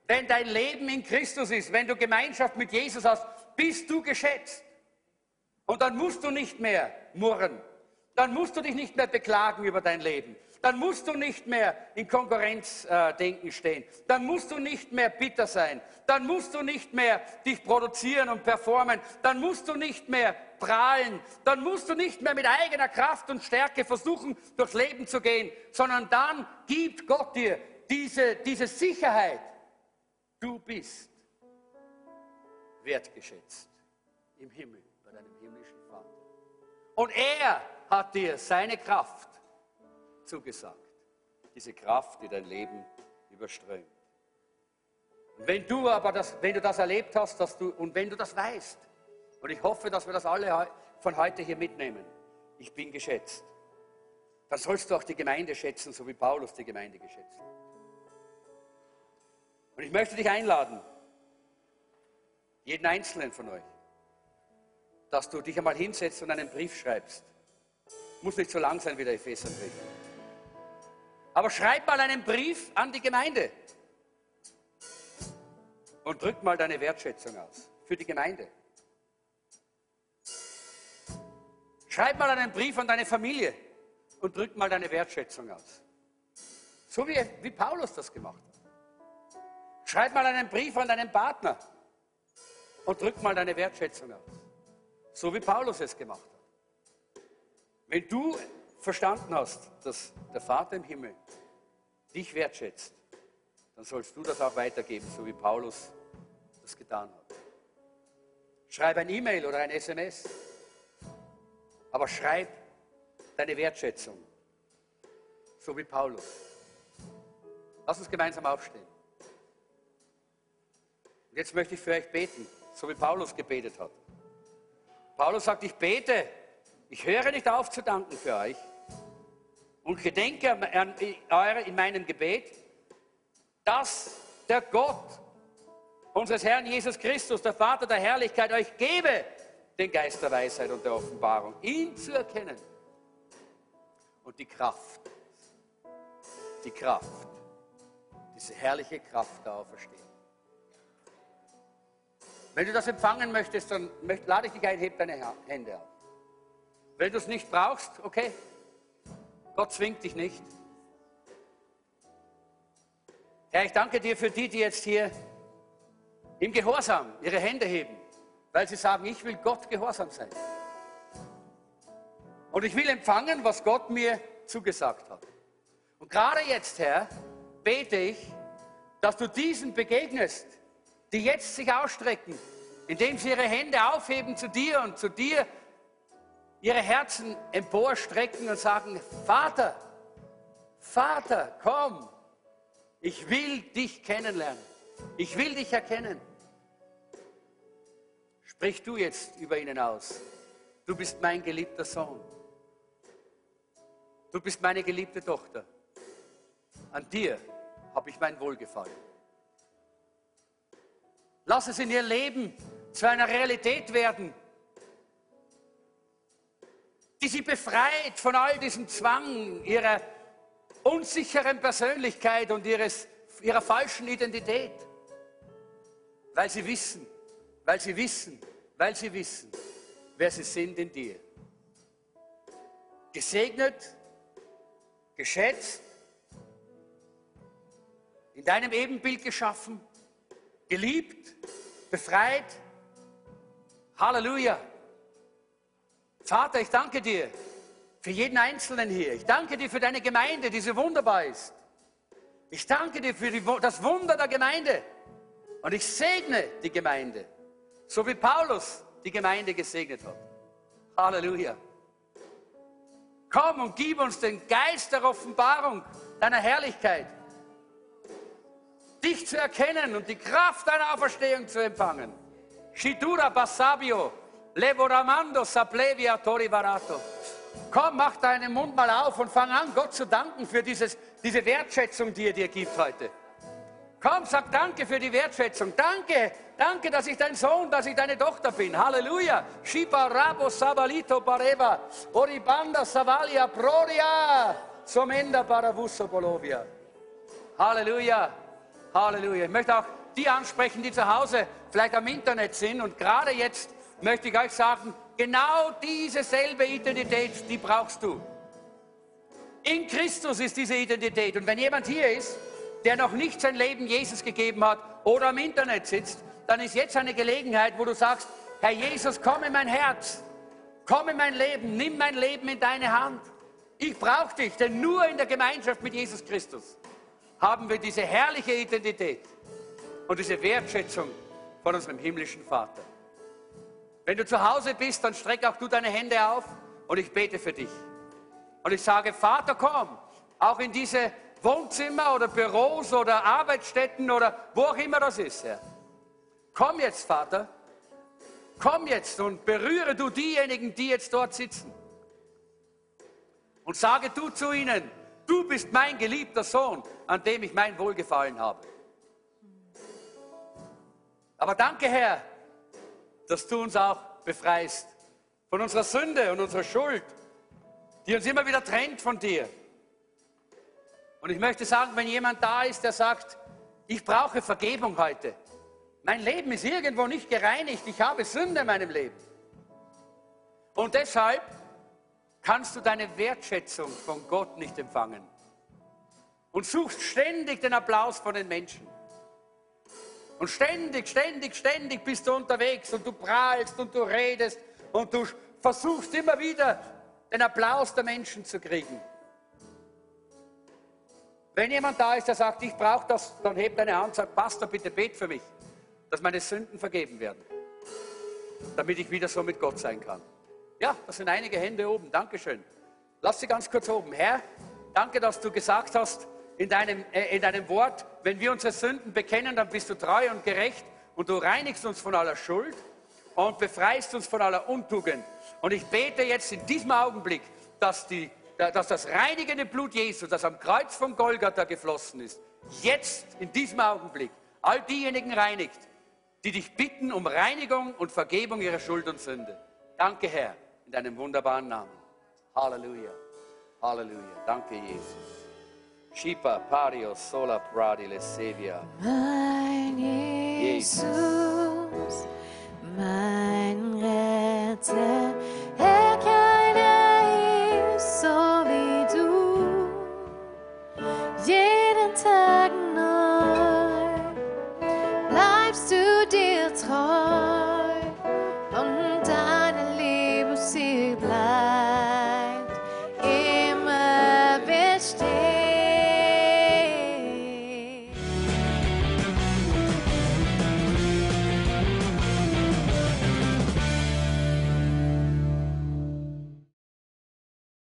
[SPEAKER 1] Wenn dein Leben in Christus ist, wenn du Gemeinschaft mit Jesus hast, bist du geschätzt. Und dann musst du nicht mehr murren. Dann musst du dich nicht mehr beklagen über dein Leben dann musst du nicht mehr in Konkurrenzdenken äh, stehen. Dann musst du nicht mehr bitter sein. Dann musst du nicht mehr dich produzieren und performen. Dann musst du nicht mehr prahlen. Dann musst du nicht mehr mit eigener Kraft und Stärke versuchen, durchs Leben zu gehen, sondern dann gibt Gott dir diese, diese Sicherheit. Du bist wertgeschätzt im Himmel bei deinem himmlischen Vater. Und er hat dir seine Kraft zugesagt. Diese Kraft, die dein Leben überströmt. Und wenn du aber das, wenn du das erlebt hast, dass du, und wenn du das weißt, und ich hoffe, dass wir das alle von heute hier mitnehmen, ich bin geschätzt, dann sollst du auch die Gemeinde schätzen, so wie Paulus die Gemeinde geschätzt hat. Und ich möchte dich einladen, jeden einzelnen von euch, dass du dich einmal hinsetzt und einen Brief schreibst. Muss nicht so lang sein wie der Epheserbrief. Aber schreib mal einen Brief an die Gemeinde und drück mal deine Wertschätzung aus für die Gemeinde. Schreib mal einen Brief an deine Familie und drück mal deine Wertschätzung aus. So wie, wie Paulus das gemacht hat. Schreib mal einen Brief an deinen Partner und drück mal deine Wertschätzung aus. So wie Paulus es gemacht hat. Wenn du verstanden hast, dass der Vater im Himmel dich wertschätzt, dann sollst du das auch weitergeben, so wie Paulus das getan hat. Schreib ein E-Mail oder ein SMS, aber schreib deine Wertschätzung, so wie Paulus. Lass uns gemeinsam aufstehen. Und jetzt möchte ich für euch beten, so wie Paulus gebetet hat. Paulus sagt, ich bete, ich höre nicht auf zu danken für euch und gedenke an eure in meinem Gebet, dass der Gott unseres Herrn Jesus Christus, der Vater der Herrlichkeit, euch gebe den Geist der Weisheit und der Offenbarung, ihn zu erkennen und die Kraft, die Kraft, diese herrliche Kraft der Auferstehung. Wenn du das empfangen möchtest, dann lade ich dich ein, heb deine Hände auf. Wenn du es nicht brauchst, okay, Gott zwingt dich nicht. Herr, ich danke dir für die, die jetzt hier im Gehorsam ihre Hände heben, weil sie sagen, ich will Gott gehorsam sein. Und ich will empfangen, was Gott mir zugesagt hat. Und gerade jetzt, Herr, bete ich, dass du diesen begegnest, die jetzt sich ausstrecken, indem sie ihre Hände aufheben zu dir und zu dir ihre Herzen emporstrecken und sagen, Vater, Vater, komm, ich will dich kennenlernen, ich will dich erkennen. Sprich du jetzt über ihnen aus. Du bist mein geliebter Sohn. Du bist meine geliebte Tochter. An dir habe ich mein Wohlgefallen. Lass es in ihr Leben zu einer Realität werden, die sie befreit von all diesem Zwang ihrer unsicheren Persönlichkeit und ihres, ihrer falschen Identität. Weil sie wissen, weil sie wissen, weil sie wissen, wer sie sind in dir. Gesegnet, geschätzt, in deinem Ebenbild geschaffen, geliebt, befreit. Halleluja. Vater, ich danke dir für jeden Einzelnen hier. Ich danke dir für deine Gemeinde, die so wunderbar ist. Ich danke dir für die, das Wunder der Gemeinde. Und ich segne die Gemeinde, so wie Paulus die Gemeinde gesegnet hat. Halleluja. Komm und gib uns den Geist der Offenbarung deiner Herrlichkeit dich zu erkennen und die Kraft deiner Auferstehung zu empfangen. Shidura Basabio, Levoramando Saplevia Tori Varato. Komm, mach deinen Mund mal auf und fang an, Gott zu danken für dieses, diese Wertschätzung, die er dir gibt heute. Komm, sag Danke für die Wertschätzung. Danke, danke, dass ich dein Sohn, dass ich deine Tochter bin. Halleluja. Shipa Rabo Sabalito Pareva, Oribanda Savalia Proria, Somenda Paravusso Bolovia. Halleluja. Halleluja. Ich möchte auch die ansprechen, die zu Hause vielleicht am Internet sind. Und gerade jetzt möchte ich euch sagen, genau diese selbe Identität, die brauchst du. In Christus ist diese Identität. Und wenn jemand hier ist, der noch nicht sein Leben Jesus gegeben hat oder am Internet sitzt, dann ist jetzt eine Gelegenheit, wo du sagst, Herr Jesus, komm in mein Herz, komm in mein Leben, nimm mein Leben in deine Hand. Ich brauche dich, denn nur in der Gemeinschaft mit Jesus Christus haben wir diese herrliche Identität und diese Wertschätzung von unserem himmlischen Vater. Wenn du zu Hause bist, dann streck auch du deine Hände auf und ich bete für dich. Und ich sage, Vater, komm, auch in diese Wohnzimmer oder Büros oder Arbeitsstätten oder wo auch immer das ist, Herr. Komm jetzt, Vater, komm jetzt und berühre du diejenigen, die jetzt dort sitzen. Und sage du zu ihnen, du bist mein geliebter Sohn, an dem ich mein Wohlgefallen habe. Aber danke, Herr, dass du uns auch befreist von unserer Sünde und unserer Schuld, die uns immer wieder trennt von dir. Und ich möchte sagen, wenn jemand da ist, der sagt, ich brauche Vergebung heute. Mein Leben ist irgendwo nicht gereinigt. Ich habe Sünde in meinem Leben. Und deshalb kannst du deine Wertschätzung von Gott nicht empfangen. Und suchst ständig den Applaus von den Menschen. Und ständig, ständig, ständig bist du unterwegs und du prahlst und du redest und du versuchst immer wieder den Applaus der Menschen zu kriegen. Wenn jemand da ist, der sagt, ich brauche das, dann hebt deine Hand und sagt, Pastor, bitte bet für mich, dass meine Sünden vergeben werden, damit ich wieder so mit Gott sein kann. Ja, das sind einige Hände oben. Dankeschön. Lass sie ganz kurz oben. Herr, danke, dass du gesagt hast in deinem, äh, in deinem Wort, wenn wir unsere Sünden bekennen, dann bist du treu und gerecht und du reinigst uns von aller Schuld und befreist uns von aller Untugend. Und ich bete jetzt in diesem Augenblick, dass die dass das reinigende Blut Jesu, das am Kreuz von Golgatha geflossen ist, jetzt in diesem Augenblick all diejenigen reinigt, die dich bitten um Reinigung und Vergebung ihrer Schuld und Sünde. Danke, Herr, in deinem wunderbaren Namen. Halleluja. Halleluja. Danke, Jesus. Shipa, Pario, Sola, Pradile, Sevia.
[SPEAKER 2] Mein Jesus, mein Retter, Herr, keiner ist so wie du. Jeden Tag